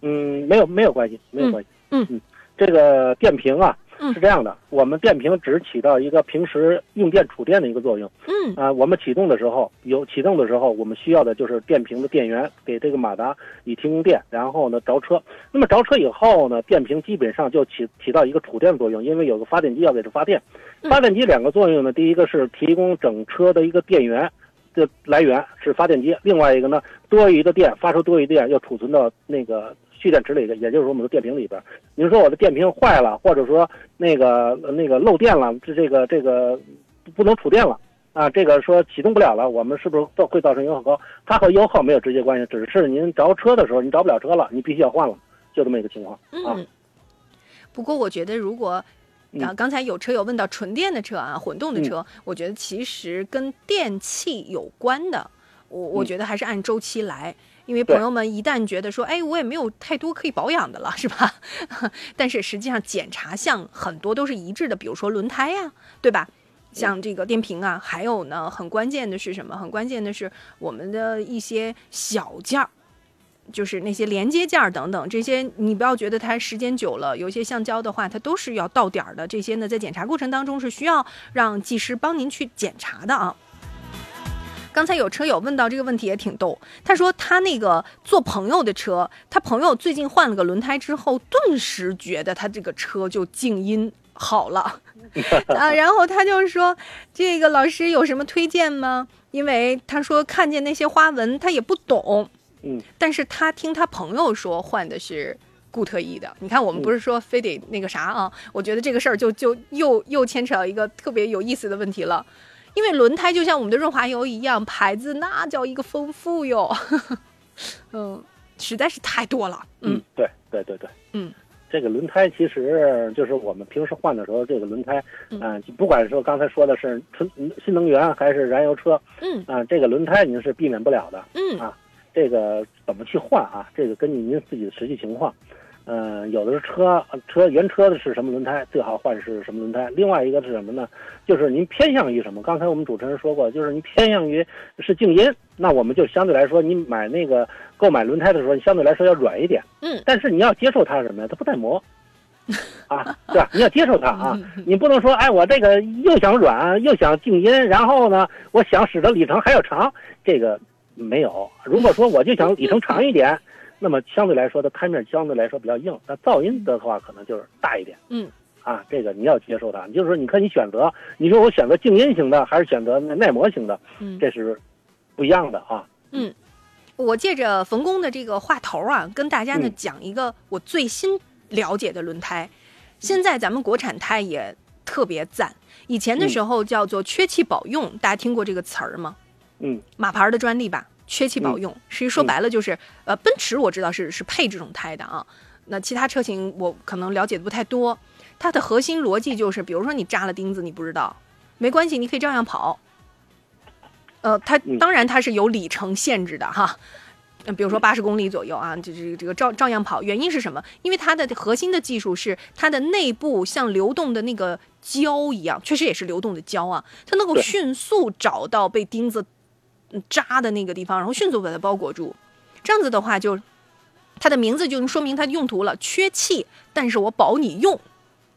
嗯，没有没有关系，没有关系。嗯嗯，这个电瓶啊嗯是这样的，我们电瓶只起到一个平时用电储电的一个作用。嗯啊，我们启动的时候有启动的时候，我们需要的就是电瓶的电源给这个马达以提供电，然后呢着车。那么着车以后呢，电瓶基本上就起起到一个储电的作用，因为有个发电机要给它发电。嗯发电机两个作用呢，第一个是提供整车的一个电源的来源是发电机，另外一个呢多余的电发出多余电要储存到那个蓄电池里的，也就是说我们的电瓶里边。您说我的电瓶坏了，或者说那个那个漏电了，这这个这个不能储电了。啊，这个说启动不了了，我们是不是造会造成油耗高？它和油耗没有直接关系，只是您着车的时候您着不了车了，你必须要换了，就这么一个情况啊。嗯。不过我觉得，如果刚才有车友问到纯电的车啊，混动的车，我觉得其实跟电器有关的，我我嗯觉得还是按周期来。因为朋友们一旦觉得说，哎，我也没有太多可以保养的了，是吧？但是实际上检查项很多都是一致的，比如说轮胎呀、对吧？像这个电瓶啊，还有呢，很关键的是什么？很关键的是我们的一些小件儿，就是那些连接件儿等等，这些你不要觉得它时间久了，有一些橡胶的话，它都是要到点儿的。这些呢，在检查过程当中是需要让技师帮您去检查的啊。刚才有车友问到这个问题也挺逗，他说他那个做朋友的车，他朋友最近换了个轮胎之后，顿时觉得他这个车就静音好了 啊，然后他就说这个老师有什么推荐吗？因为他说看见那些花纹他也不懂，嗯，但是他听他朋友说换的是固特异的。你看我们不是说非得那个啥啊？我觉得这个事儿就就又又牵扯到一个特别有意思的问题了。因为轮胎就像我们的润滑油一样，牌子那叫一个丰富哟。嗯，实在是太多了。嗯，对对对对，嗯，这个轮胎其实就是我们平时换的时候，这个轮胎，嗯啊、不管说刚才说的是纯新能源还是燃油车，嗯啊、这个轮胎您是避免不了的。嗯啊这个怎么去换啊？这个根据您自己的实际情况。嗯、有的是车车原车的是什么轮胎，最好换是什么轮胎。另外一个是什么呢？就是您偏向于什么？刚才我们主持人说过，就是您偏向于是静音，那我们就相对来说，你买那个购买轮胎的时候，相对来说要软一点。嗯但是你要接受它什么呀？它不耐磨。啊，对吧？你要接受它啊，你不能说，哎，我这个又想软又想静音，然后呢，我想使得里程还要长，这个没有。如果说我就想里程长一点，那么相对来说的胎面相对来说比较硬，那噪音的话可能就是大一点。嗯，啊，这个你要接受它。就是说，你看你选择，你说我选择静音型的还是选择耐磨型的，嗯这是不一样的啊。嗯我借着冯工的这个话头啊，跟大家呢嗯讲一个我最新了解的轮胎。现在咱们国产胎也特别赞，以前的时候叫做缺气保用，大家听过这个词儿吗？嗯马牌的专利吧，缺气保用。实际说白了就是，呃，奔驰我知道是是配这种胎的啊。那其他车型我可能了解的不太多。它的核心逻辑就是，比如说你扎了钉子，你不知道，没关系，你可以照样跑。呃，它嗯当然它是有里程限制的哈。呃比如说八十公里左右啊，就是这个照照样跑。原因是什么？因为它的核心的技术是它的内部像流动的那个胶一样，确实也是流动的胶啊，它能够迅速找到被钉子嗯扎的那个地方，然后迅速把它包裹住。这样子的话就，它的名字就能说明它的用途了，缺气，但是我保你用。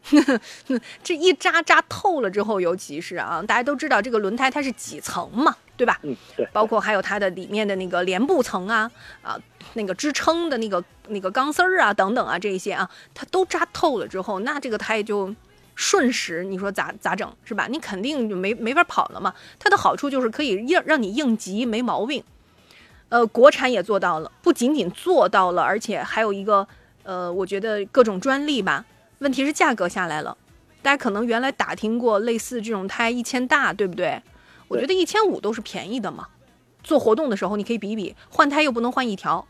这一扎扎透了之后，尤其是啊，大家都知道这个轮胎它是几层嘛，对吧？嗯，对，包括还有它的里面的那个帘布层啊啊，那个支撑的那个那个钢丝儿啊等等啊这些啊，它都扎透了之后，那这个胎就瞬时，你说咋咋整是吧？你肯定就没没法跑了嘛。它的好处就是可以让让你应急没毛病。呃，国产也做到了，不仅仅做到了，而且还有一个呃，我觉得各种专利吧。问题是价格下来了，大家可能原来打听过类似这种胎一千大，对不对？我觉得一千五都是便宜的嘛。做活动的时候你可以比比，换胎又不能换一条。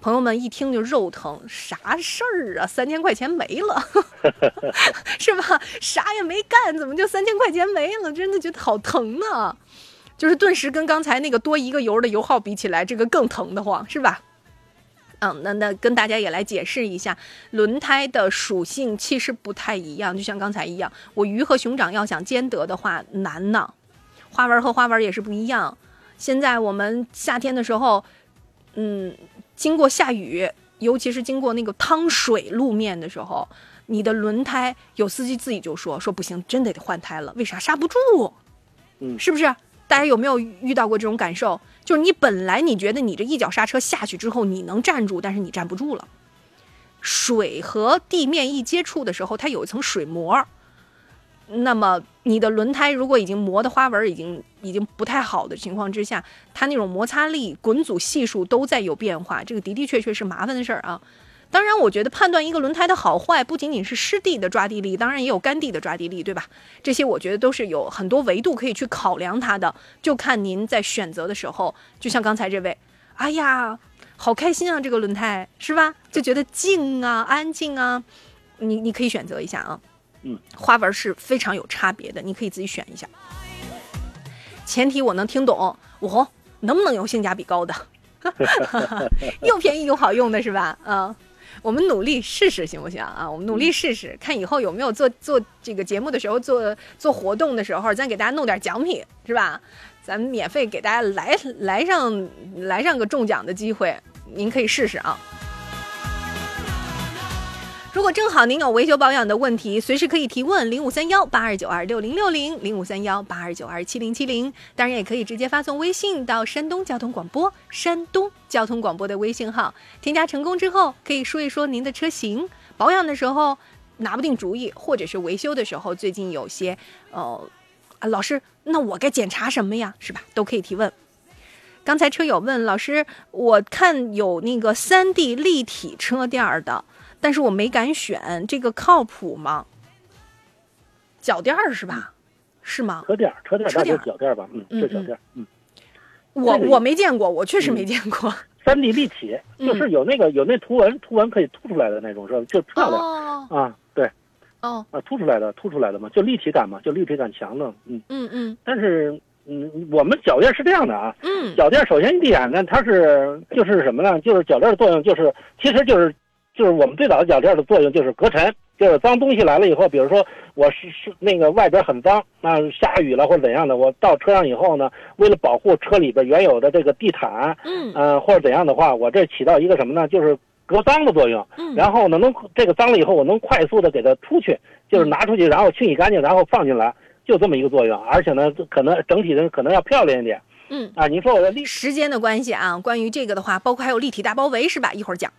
朋友们一听就肉疼，啥事儿啊？三千块钱没了，是吧？啥也没干，怎么就三千块钱没了？真的觉得好疼呢。就是顿时跟刚才那个多一个油的油耗比起来，这个更疼得慌，是吧？嗯，那那跟大家也来解释一下，轮胎的属性其实不太一样，就像刚才一样，我鱼和熊掌要想兼得的话难呢，花纹和花纹也是不一样。现在我们夏天的时候，嗯，经过下雨，尤其是经过那个汤水路面的时候，你的轮胎有司机自己就说说不行，真得得换胎了，为啥刹不住？嗯是不是？大家有没有遇到过这种感受？就是你本来你觉得你这一脚刹车下去之后你能站住，但是你站不住了。水和地面一接触的时候，它有一层水膜。那么你的轮胎如果已经磨的花纹已经已经不太好的情况之下，它那种摩擦力、滚阻系数都在有变化，这个的的确确是麻烦的事儿啊。当然，我觉得判断一个轮胎的好坏，不仅仅是湿地的抓地力，当然也有干地的抓地力，对吧？这些我觉得都是有很多维度可以去考量它的，就看您在选择的时候，就像刚才这位，哎呀，好开心啊，这个轮胎是吧？就觉得静啊，安静啊，你你可以选择一下啊。嗯，花纹是非常有差别的，你可以自己选一下。前提我能听懂，我能不能用性价比高的，又便宜又好用的是吧？嗯。我们努力试试行不行啊？我们努力试试，看以后有没有做做这个节目的时候，做做活动的时候，咱给大家弄点奖品，是吧？咱们免费给大家来来上来上个中奖的机会，您可以试试啊。如果正好您有维修保养的问题，随时可以提问零五三幺八二九二六零六零零五三幺八二九二七零七零，当然也可以直接发送微信到山东交通广播山东交通广播的微信号，添加成功之后可以说一说您的车型保养的时候拿不定主意，或者是维修的时候最近有些呃啊老师，那我该检查什么呀？是吧？都可以提问。刚才车友问老师，我看有那个三 D 立体车垫的。但是我没敢选，这个靠谱吗？脚垫儿是吧？是吗？车垫儿，车垫儿，车垫儿脚垫儿吧？嗯，嗯就是脚垫儿。嗯，我我没见过，我确实嗯没见过。三 D 立体，嗯就是有那个有那图文，图文可以凸出来的那种，是吧？就漂亮哦啊，对哦，啊，凸出来的，凸出来的嘛，就立体感嘛，就立体感强的。嗯，嗯嗯但是嗯，我们脚垫是这样的啊，嗯脚垫首先一点呢，它是就是什么呢？就是脚垫的作用就是，其实就是就是我们最早的脚垫的作用就是隔尘，就是脏东西来了以后，比如说我是是那个外边很脏，那下雨了或者怎样的，我到车上以后呢，为了保护车里边原有的这个地毯，嗯呃或者怎样的话，我这起到一个什么呢？就是隔脏的作用。嗯，然后呢，能这个脏了以后，我能快速的给它出去，就是拿出去，然后清洗干净，然后放进来，就这么一个作用。而且呢，可能整体的可能要漂亮一点嗯，啊。您说我的立时间的关系啊，关于这个的话，包括还有立体大包围是吧？一会儿讲。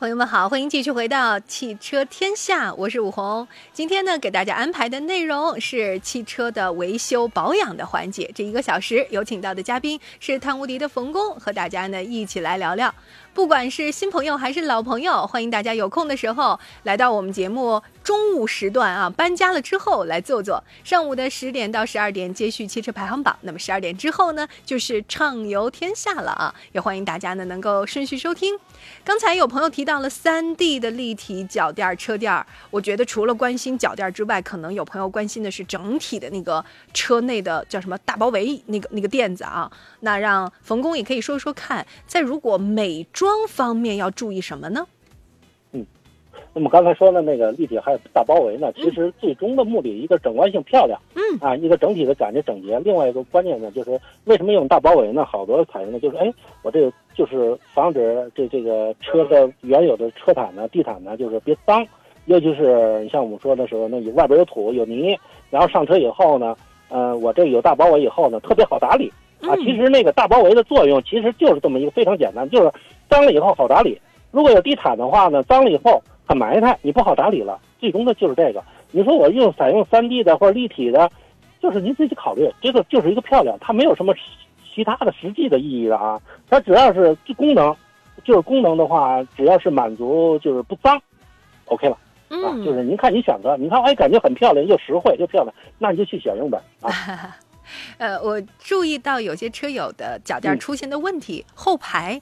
朋友们好，欢迎继续回到汽车天下，我是武红。今天呢，给大家安排的内容是汽车的维修保养的环节。这一个小时有请到的嘉宾是汤无敌的冯工，和大家呢一起来聊聊。不管是新朋友还是老朋友，欢迎大家有空的时候来到我们节目中午时段啊，搬家了之后来坐坐。上午的十点到十二点接续汽车排行榜，那么十二点之后呢，就是畅游天下了啊！也欢迎大家呢能够顺序收听。刚才有朋友提到了三 D 的立体脚垫、车垫，我觉得除了关心脚垫之外，可能有朋友关心的是整体的那个车内的叫什么大包围那个那个垫子啊。那让冯工也可以说说看，在如果每妆方面要注意什么呢？嗯那么刚才说的那个立体还有大包围呢，其实最终的目的一个整观性漂亮，嗯啊，一个整体的感觉整洁。另外一个关键呢，就是为什么用大包围呢？好多采用的就是，哎，我这个就是防止这这个车的原有的车毯呢、地毯呢，就是别脏。尤其是你像我们说的时候，那有外边有土有泥，然后上车以后呢，呃，我这有大包围以后呢，特别好打理啊。嗯其实那个大包围的作用其实就是这么一个非常简单，就是脏了以后好打理。如果有地毯的话呢，脏了以后很埋汰，你不好打理了。最终的就是这个。你说我用采用三 D 的或者立体的，就是您自己考虑，这个就是一个漂亮，它没有什么其他的实际的意义的啊。它只要是功能，就是功能的话，只要是满足就是不脏，OK 了啊。嗯，就是您看你选择，你看哎感觉很漂亮又实惠又漂亮，那你就去选用呗啊。呃，我注意到有些车友的脚垫嗯出现的问题，后排，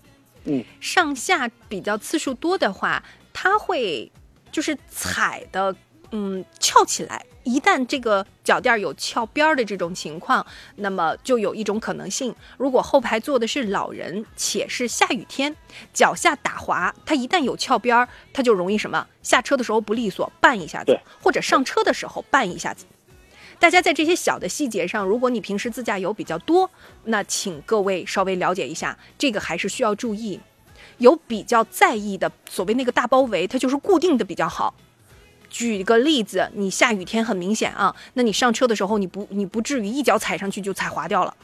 嗯，上下比较次数多的话，它会就是踩的，嗯，翘起来。一旦这个脚垫有翘边儿的这种情况，那么就有一种可能性，如果后排坐的是老人，且是下雨天，脚下打滑，它一旦有翘边儿，它就容易什么？下车的时候不利索，绊一下子，或者上车的时候绊一下子。大家在这些小的细节上，如果你平时自驾游比较多，那请各位稍微了解一下，这个还是需要注意。有比较在意的所谓那个大包围，它就是固定的比较好。举个例子，你下雨天很明显啊，那你上车的时候，你不你不至于一脚踩上去就踩滑掉了，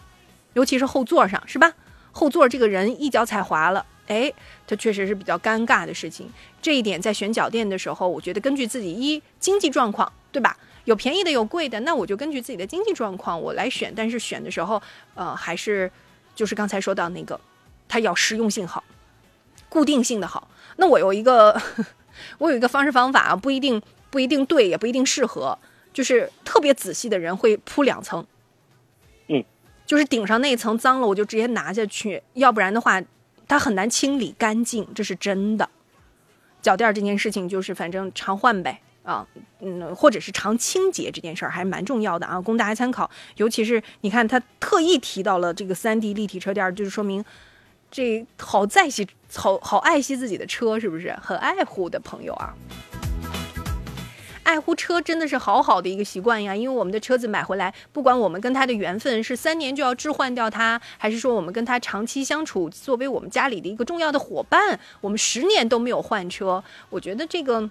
尤其是后座上，是吧？后座这个人一脚踩滑了，哎，它确实是比较尴尬的事情。这一点在选脚垫的时候，我觉得根据自己一经济状况，对吧？有便宜的，有贵的，那我就根据自己的经济状况我来选。但是选的时候，呃，还是就是刚才说到那个，它要实用性好，固定性的好。那我有一个，我有一个方式方法啊，不一定不一定对，也不一定适合。就是特别仔细的人会铺两层，嗯，就是顶上那一层脏了，我就直接拿下去，要不然的话，它很难清理干净，这是真的。脚垫儿这件事情就是反正常换呗。啊，嗯，或者是常清洁这件事儿还蛮重要的啊，供大家参考。尤其是你看，他特意提到了这个三 D 立体车垫儿，就是说明这好在惜、好好爱惜自己的车，是不是？很爱护的朋友啊。爱护车真的是好好的一个习惯呀，因为我们的车子买回来，不管我们跟它的缘分是三年就要置换掉它，还是说我们跟它长期相处，作为我们家里的一个重要的伙伴，我们十年都没有换车，我觉得这个。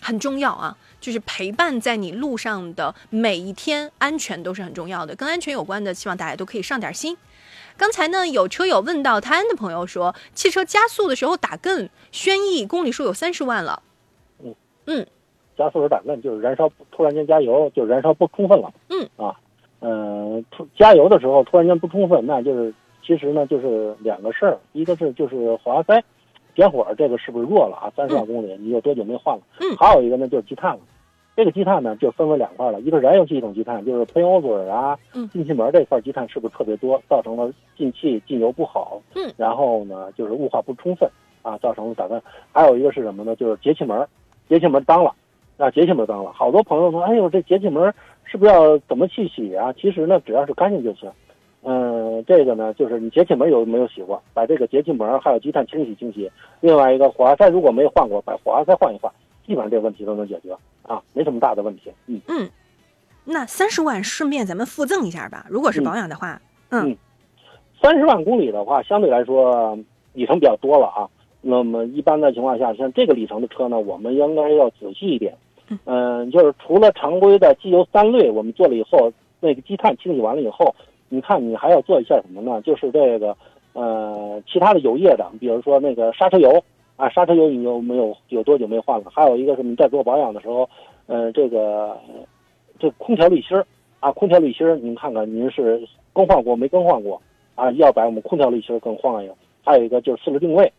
很重要啊，就是陪伴在你路上的每一天，安全都是很重要的。跟安全有关的，希望大家都可以上点心。刚才呢，有车友问到泰安的朋友说，汽车加速的时候打更，轩逸公里数有三十万了。嗯嗯加速时打更就是燃烧突然间加油，就燃烧不充分了。嗯啊，嗯、突加油的时候突然间不充分，那就是其实呢就是两个事儿，一个是就是滑塞点火这个是不是弱了啊？三十万公里，你有多久没换了？嗯还有一个呢就是积碳了。这个积碳呢就分为两块了，一个是燃油系统积碳，就是喷油嘴啊嗯、进气门这块积碳是不是特别多，造成了进气进油不好，嗯，然后呢就是雾化不充分啊，造成了打断。还有一个是什么呢？就是节气门，节气门脏了，啊，节气门脏了，好多朋友说，哎呦，这节气门是不是要怎么去洗啊？其实呢，只要是干净就行。嗯，这个呢，就是你节气门有没有洗过？把这个节气门还有积碳清洗清洗。另外一个火花塞如果没有换过，把火花塞换一换，基本上这个问题都能解决啊，没什么大的问题。嗯，嗯，那三十万顺便咱们附赠一下吧，如果是保养的话，嗯三十万公里的话，相对来说里程比较多了啊。那么一般的情况下，像这个里程的车呢，我们应该要仔细一点。嗯、就是除了常规的机油三滤，我们做了以后，那个积碳清洗完了以后，你看你还要做一下什么呢？就是这个呃其他的油液的，比如说那个刹车油啊，刹车油你有没有有多久没换了？还有一个是你在做保养的时候，呃，这个这空调滤芯儿啊，空调滤芯儿，您看看您是更换过没更换过？啊，要把我们空调滤芯儿更换一个。还有一个就是四轮定位，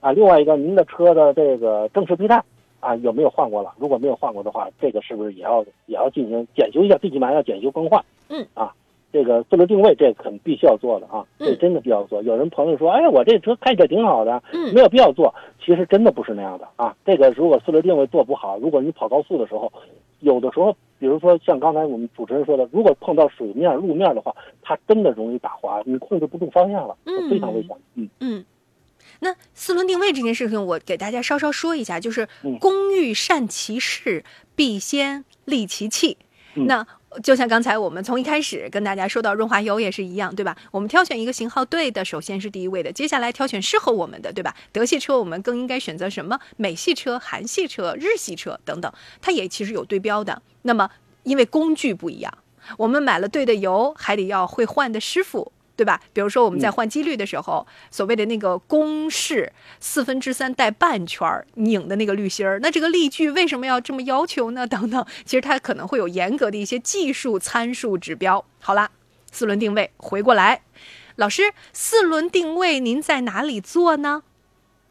啊，另外一个您的车的这个正时皮带啊有没有换过了？如果没有换过的话，这个是不是也要也要进行检修一下？最起码要检修更换。嗯，啊，这个四轮定位这肯必须要做的啊，这嗯真的必须要做。有人朋友说，哎，我这车开着挺好的，嗯没有必要做。其实真的不是那样的啊。这个如果四轮定位做不好，如果你跑高速的时候，有的时候，比如说像刚才我们主持人说的，如果碰到水面、路面的话，它真的容易打滑，你控制不住方向了，嗯非常危险。嗯，嗯。那四轮定位这件事情，我给大家稍稍说一下，就是嗯工欲善其事，必先利其器。嗯那就像刚才我们从一开始跟大家说到润滑油也是一样，对吧？我们挑选一个型号对的，首先是第一位的，接下来挑选适合我们的，对吧？德系车我们更应该选择什么？美系车、韩系车、日系车等等，它也其实有对标的。那么因为工具不一样，我们买了对的油，还得要会换的师傅。对吧？比如说我们在换机滤的时候，所谓的那个公式四分之三带半圈儿拧的那个滤芯儿，那这个力矩为什么要这么要求呢？等等，其实它可能会有严格的一些技术参数指标。好啦，四轮定位回过来，老师，四轮定位您在哪里做呢？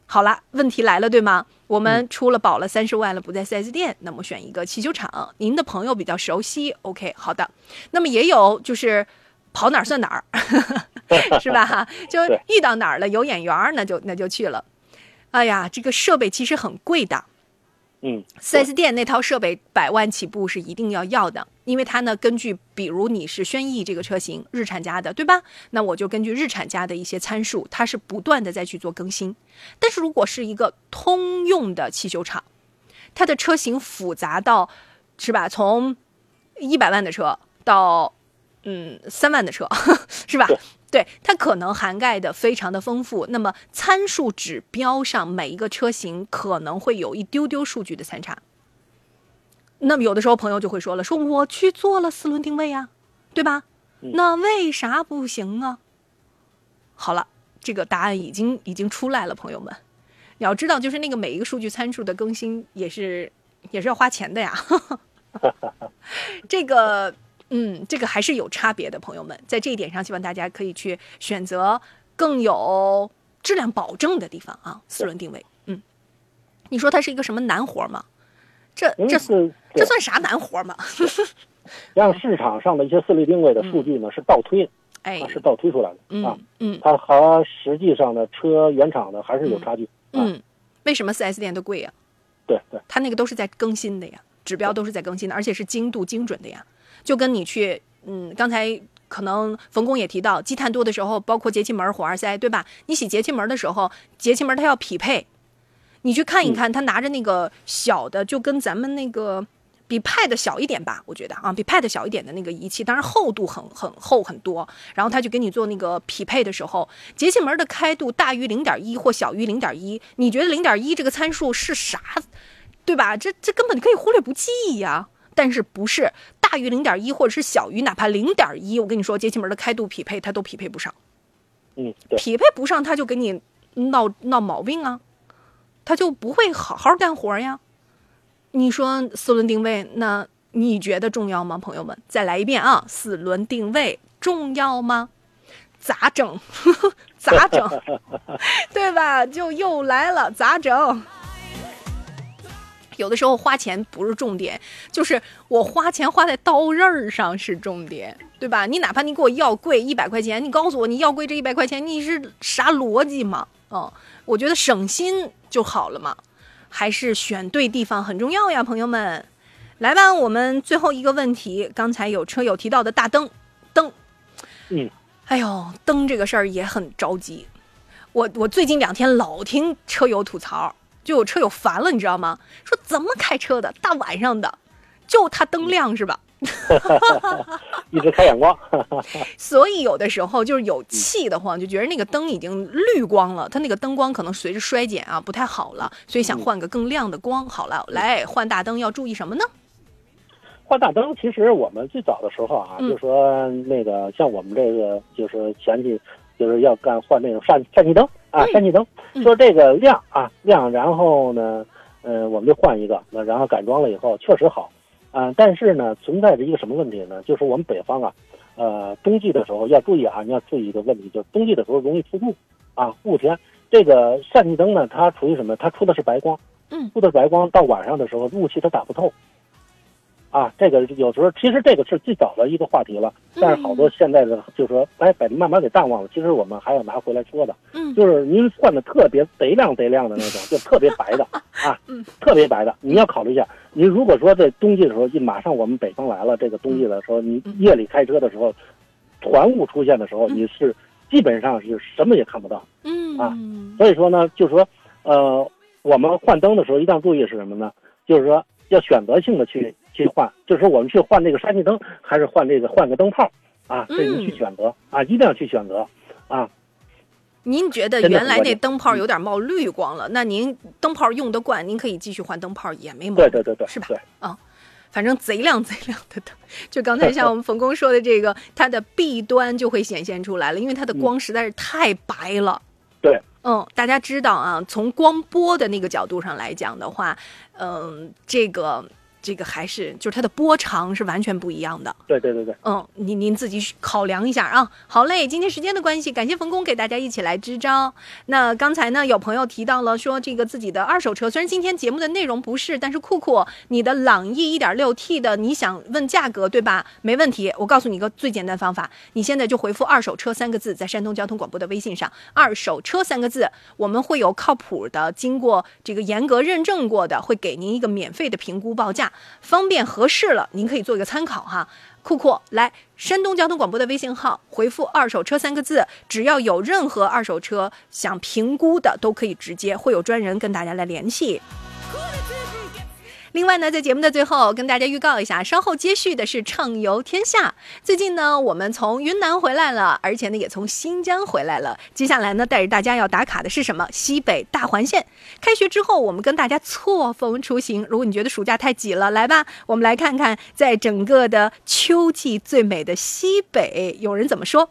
好了，问题来了，对吗？我们出了保了三十万了，不在 4S 店，那么选一个汽修厂，您的朋友比较熟悉，OK，好的。那么也有就是跑哪儿算哪儿，是吧？就遇到哪儿了有眼缘儿，那就那就去了。哎呀，这个设备其实很贵的，嗯，4S 店那套设备百万起步是一定要要的，因为它呢根据比如你是轩逸这个车型，日产家的，对吧？那我就根据日产家的一些参数，它是不断的在去做更新。但是如果是一个通用的汽修厂，它的车型复杂到，是吧？从一百万的车到嗯三万的车，是吧？对，它可能涵盖的非常的丰富。那么参数指标上，每一个车型可能会有一丢丢数据的参差。那么有的时候朋友就会说了，说我去做了四轮定位呀、对吧？那为啥不行啊？好了，这个答案已经已经出来了，朋友们，你要知道，就是那个每一个数据参数的更新也是也是要花钱的呀。这个，嗯，这个还是有差别的，朋友们，在这一点上，希望大家可以去选择更有质量保证的地方啊。四轮定位，嗯，你说它是一个什么难活吗？这嗯这是这算啥难活吗？让市场上的一些四轮定位的数据呢是倒推，哎啊，是倒推出来的啊嗯，嗯它和实际上的车原厂的还是有差距。啊，嗯，为什么四 S 店都贵呀？对对，它那个都是在更新的呀，指标都是在更新的，而且是精度精准的呀。就跟你去，嗯，刚才可能冯工也提到，积碳多的时候，包括节气门、火花塞，对吧？你洗节气门的时候，节气门它要匹配，你去看一看，他拿着那个小的，就跟咱们那个。比 Pad 小一点吧，我觉得啊，比 Pad 小一点的那个仪器，当然厚度很很厚很多。然后他就给你做那个匹配的时候，节气门的开度大于零点一或小于零点一，你觉得零点一这个参数是啥？对吧？这这根本可以忽略不计呀。但是不是大于零点一或者是小于哪怕零点一，我跟你说，节气门的开度匹配它都匹配不上，嗯，匹配不上它就给你闹闹毛病啊，它就不会好好干活呀。你说四轮定位，那你觉得重要吗，朋友们？再来一遍啊，四轮定位重要吗？咋整？咋整？对吧？就又来了，咋整？有的时候花钱不是重点，就是我花钱花在刀刃儿上是重点，对吧？你哪怕你给我要贵一百块钱，你告诉我你要贵这一百块钱，你是啥逻辑嘛？嗯，我觉得省心就好了嘛，还是选对地方很重要呀，朋友们。来吧，我们最后一个问题，刚才有车友提到的大灯，灯，嗯，哎呦，灯这个事儿也很着急。我我最近两天老听车友吐槽，就有车友烦了，你知道吗？说怎么开车的，大晚上的，就他灯亮是吧？一直开远光。所以有的时候就是有气的慌，就觉得那个灯已经绿光了，它那个灯光可能随着衰减啊不太好了，所以想换个更亮的光。好了，来换大灯要注意什么呢？换大灯，其实我们最早的时候啊，嗯就说那个像我们这个就是前期就是要干换那种氙氙气灯啊，嗯氙气灯，嗯说这个亮啊亮，然后呢，呃，我们就换一个，那然后改装了以后确实好，啊、但是呢，存在着一个什么问题呢？就是我们北方啊，呃，冬季的时候要注意啊，你要注意一个问题，就是冬季的时候容易出雾啊，雾天。这个氙气灯呢，它处于什么？它出的是白光，嗯出的是白光，到晚上的时候雾气它打不透。啊，这个有时候其实这个是最早的一个话题了，但是好多现在的就是说，哎，把慢慢给淡忘了。其实我们还要拿回来说的，嗯就是您换的特别贼亮贼亮的那种，就特别白的 啊，嗯特别白的，你要考虑一下。您如果说在冬季的时候，就马上我们北方来了，这个冬季的时候，你嗯夜里开车的时候，团雾出现的时候，嗯你是基本上是什么也看不到。嗯啊所以说呢，就是说，呃，我们换灯的时候一定要注意是什么呢？就是说要选择性的去去换，就是说我们去换那个氙气灯，还是换这个换个灯泡啊，这您去选择啊，一定要去选择啊。您觉得原来那灯泡有点冒绿光了，那您灯泡用得惯，您可以继续换灯泡也没毛病，对对对对，是吧？对，反正贼亮贼亮的灯，就刚才像我们冯工说的这个，它的弊端就会显现出来了，因为它的光实在是太白了。对，嗯，大家知道啊，从光波的那个角度上来讲的话，嗯，这个这个还是就是它的波长是完全不一样的。对对对对，嗯，您您自己考量一下啊。好嘞，今天时间的关系，感谢冯工给大家一起来支招。那刚才呢，有朋友提到了说这个自己的二手车，虽然今天节目的内容不是，但是酷酷，你的朗逸 1.6T 的，你想问价格对吧？没问题，我告诉你一个最简单方法，你现在就回复“二手车”三个字，在山东交通广播的微信上，“二手车”三个字，我们会有靠谱的、经过这个严格认证过的，会给您一个免费的评估报价，方便合适了，您可以做一个参考哈。酷酷，来山东交通广播的微信号回复“二手车”三个字，只要有任何二手车想评估的，都可以直接会有专人跟大家来联系。另外呢，在节目的最后跟大家预告一下，稍后接续的是畅游天下。最近呢，我们从云南回来了，而且呢也从新疆回来了。接下来呢，带着大家要打卡的是什么？西北大环线。开学之后，我们跟大家错峰出行。如果你觉得暑假太挤了，来吧，我们来看看在整个的秋季最美的西北，有人怎么说？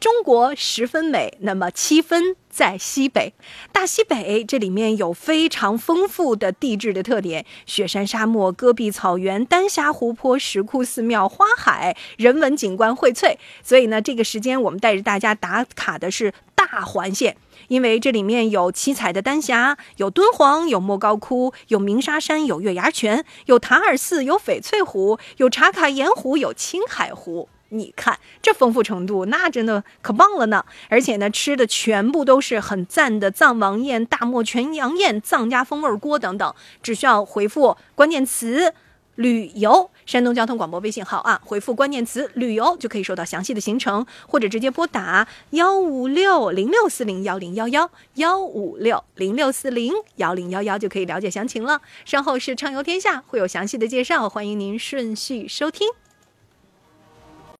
中国十分美，那么七分在西北。大西北这里面有非常丰富的地质的特点：雪山、沙漠、戈壁草原、丹霞湖泊、石窟、寺庙、花海，人文景观荟萃。所以呢，这个时间我们带着大家打卡的是大环线。因为这里面有七彩的丹霞，有敦煌，有莫高窟，有鸣沙山，有月牙泉，有塔尔寺，有翡翠湖，有茶卡盐湖，有青海湖。你看这丰富程度，那真的可棒了呢！而且呢，吃的全部都是很赞的藏王宴、大漠全羊宴、藏家风味锅等等，只需要回复关键词。旅游，山东交通广播微信号啊，回复关键词“旅游”就可以收到详细的行程，或者直接拨打幺五六零六四零幺零幺幺幺五六零六四零幺零幺幺就可以了解详情了。稍后是畅游天下，会有详细的介绍，欢迎您顺序收听。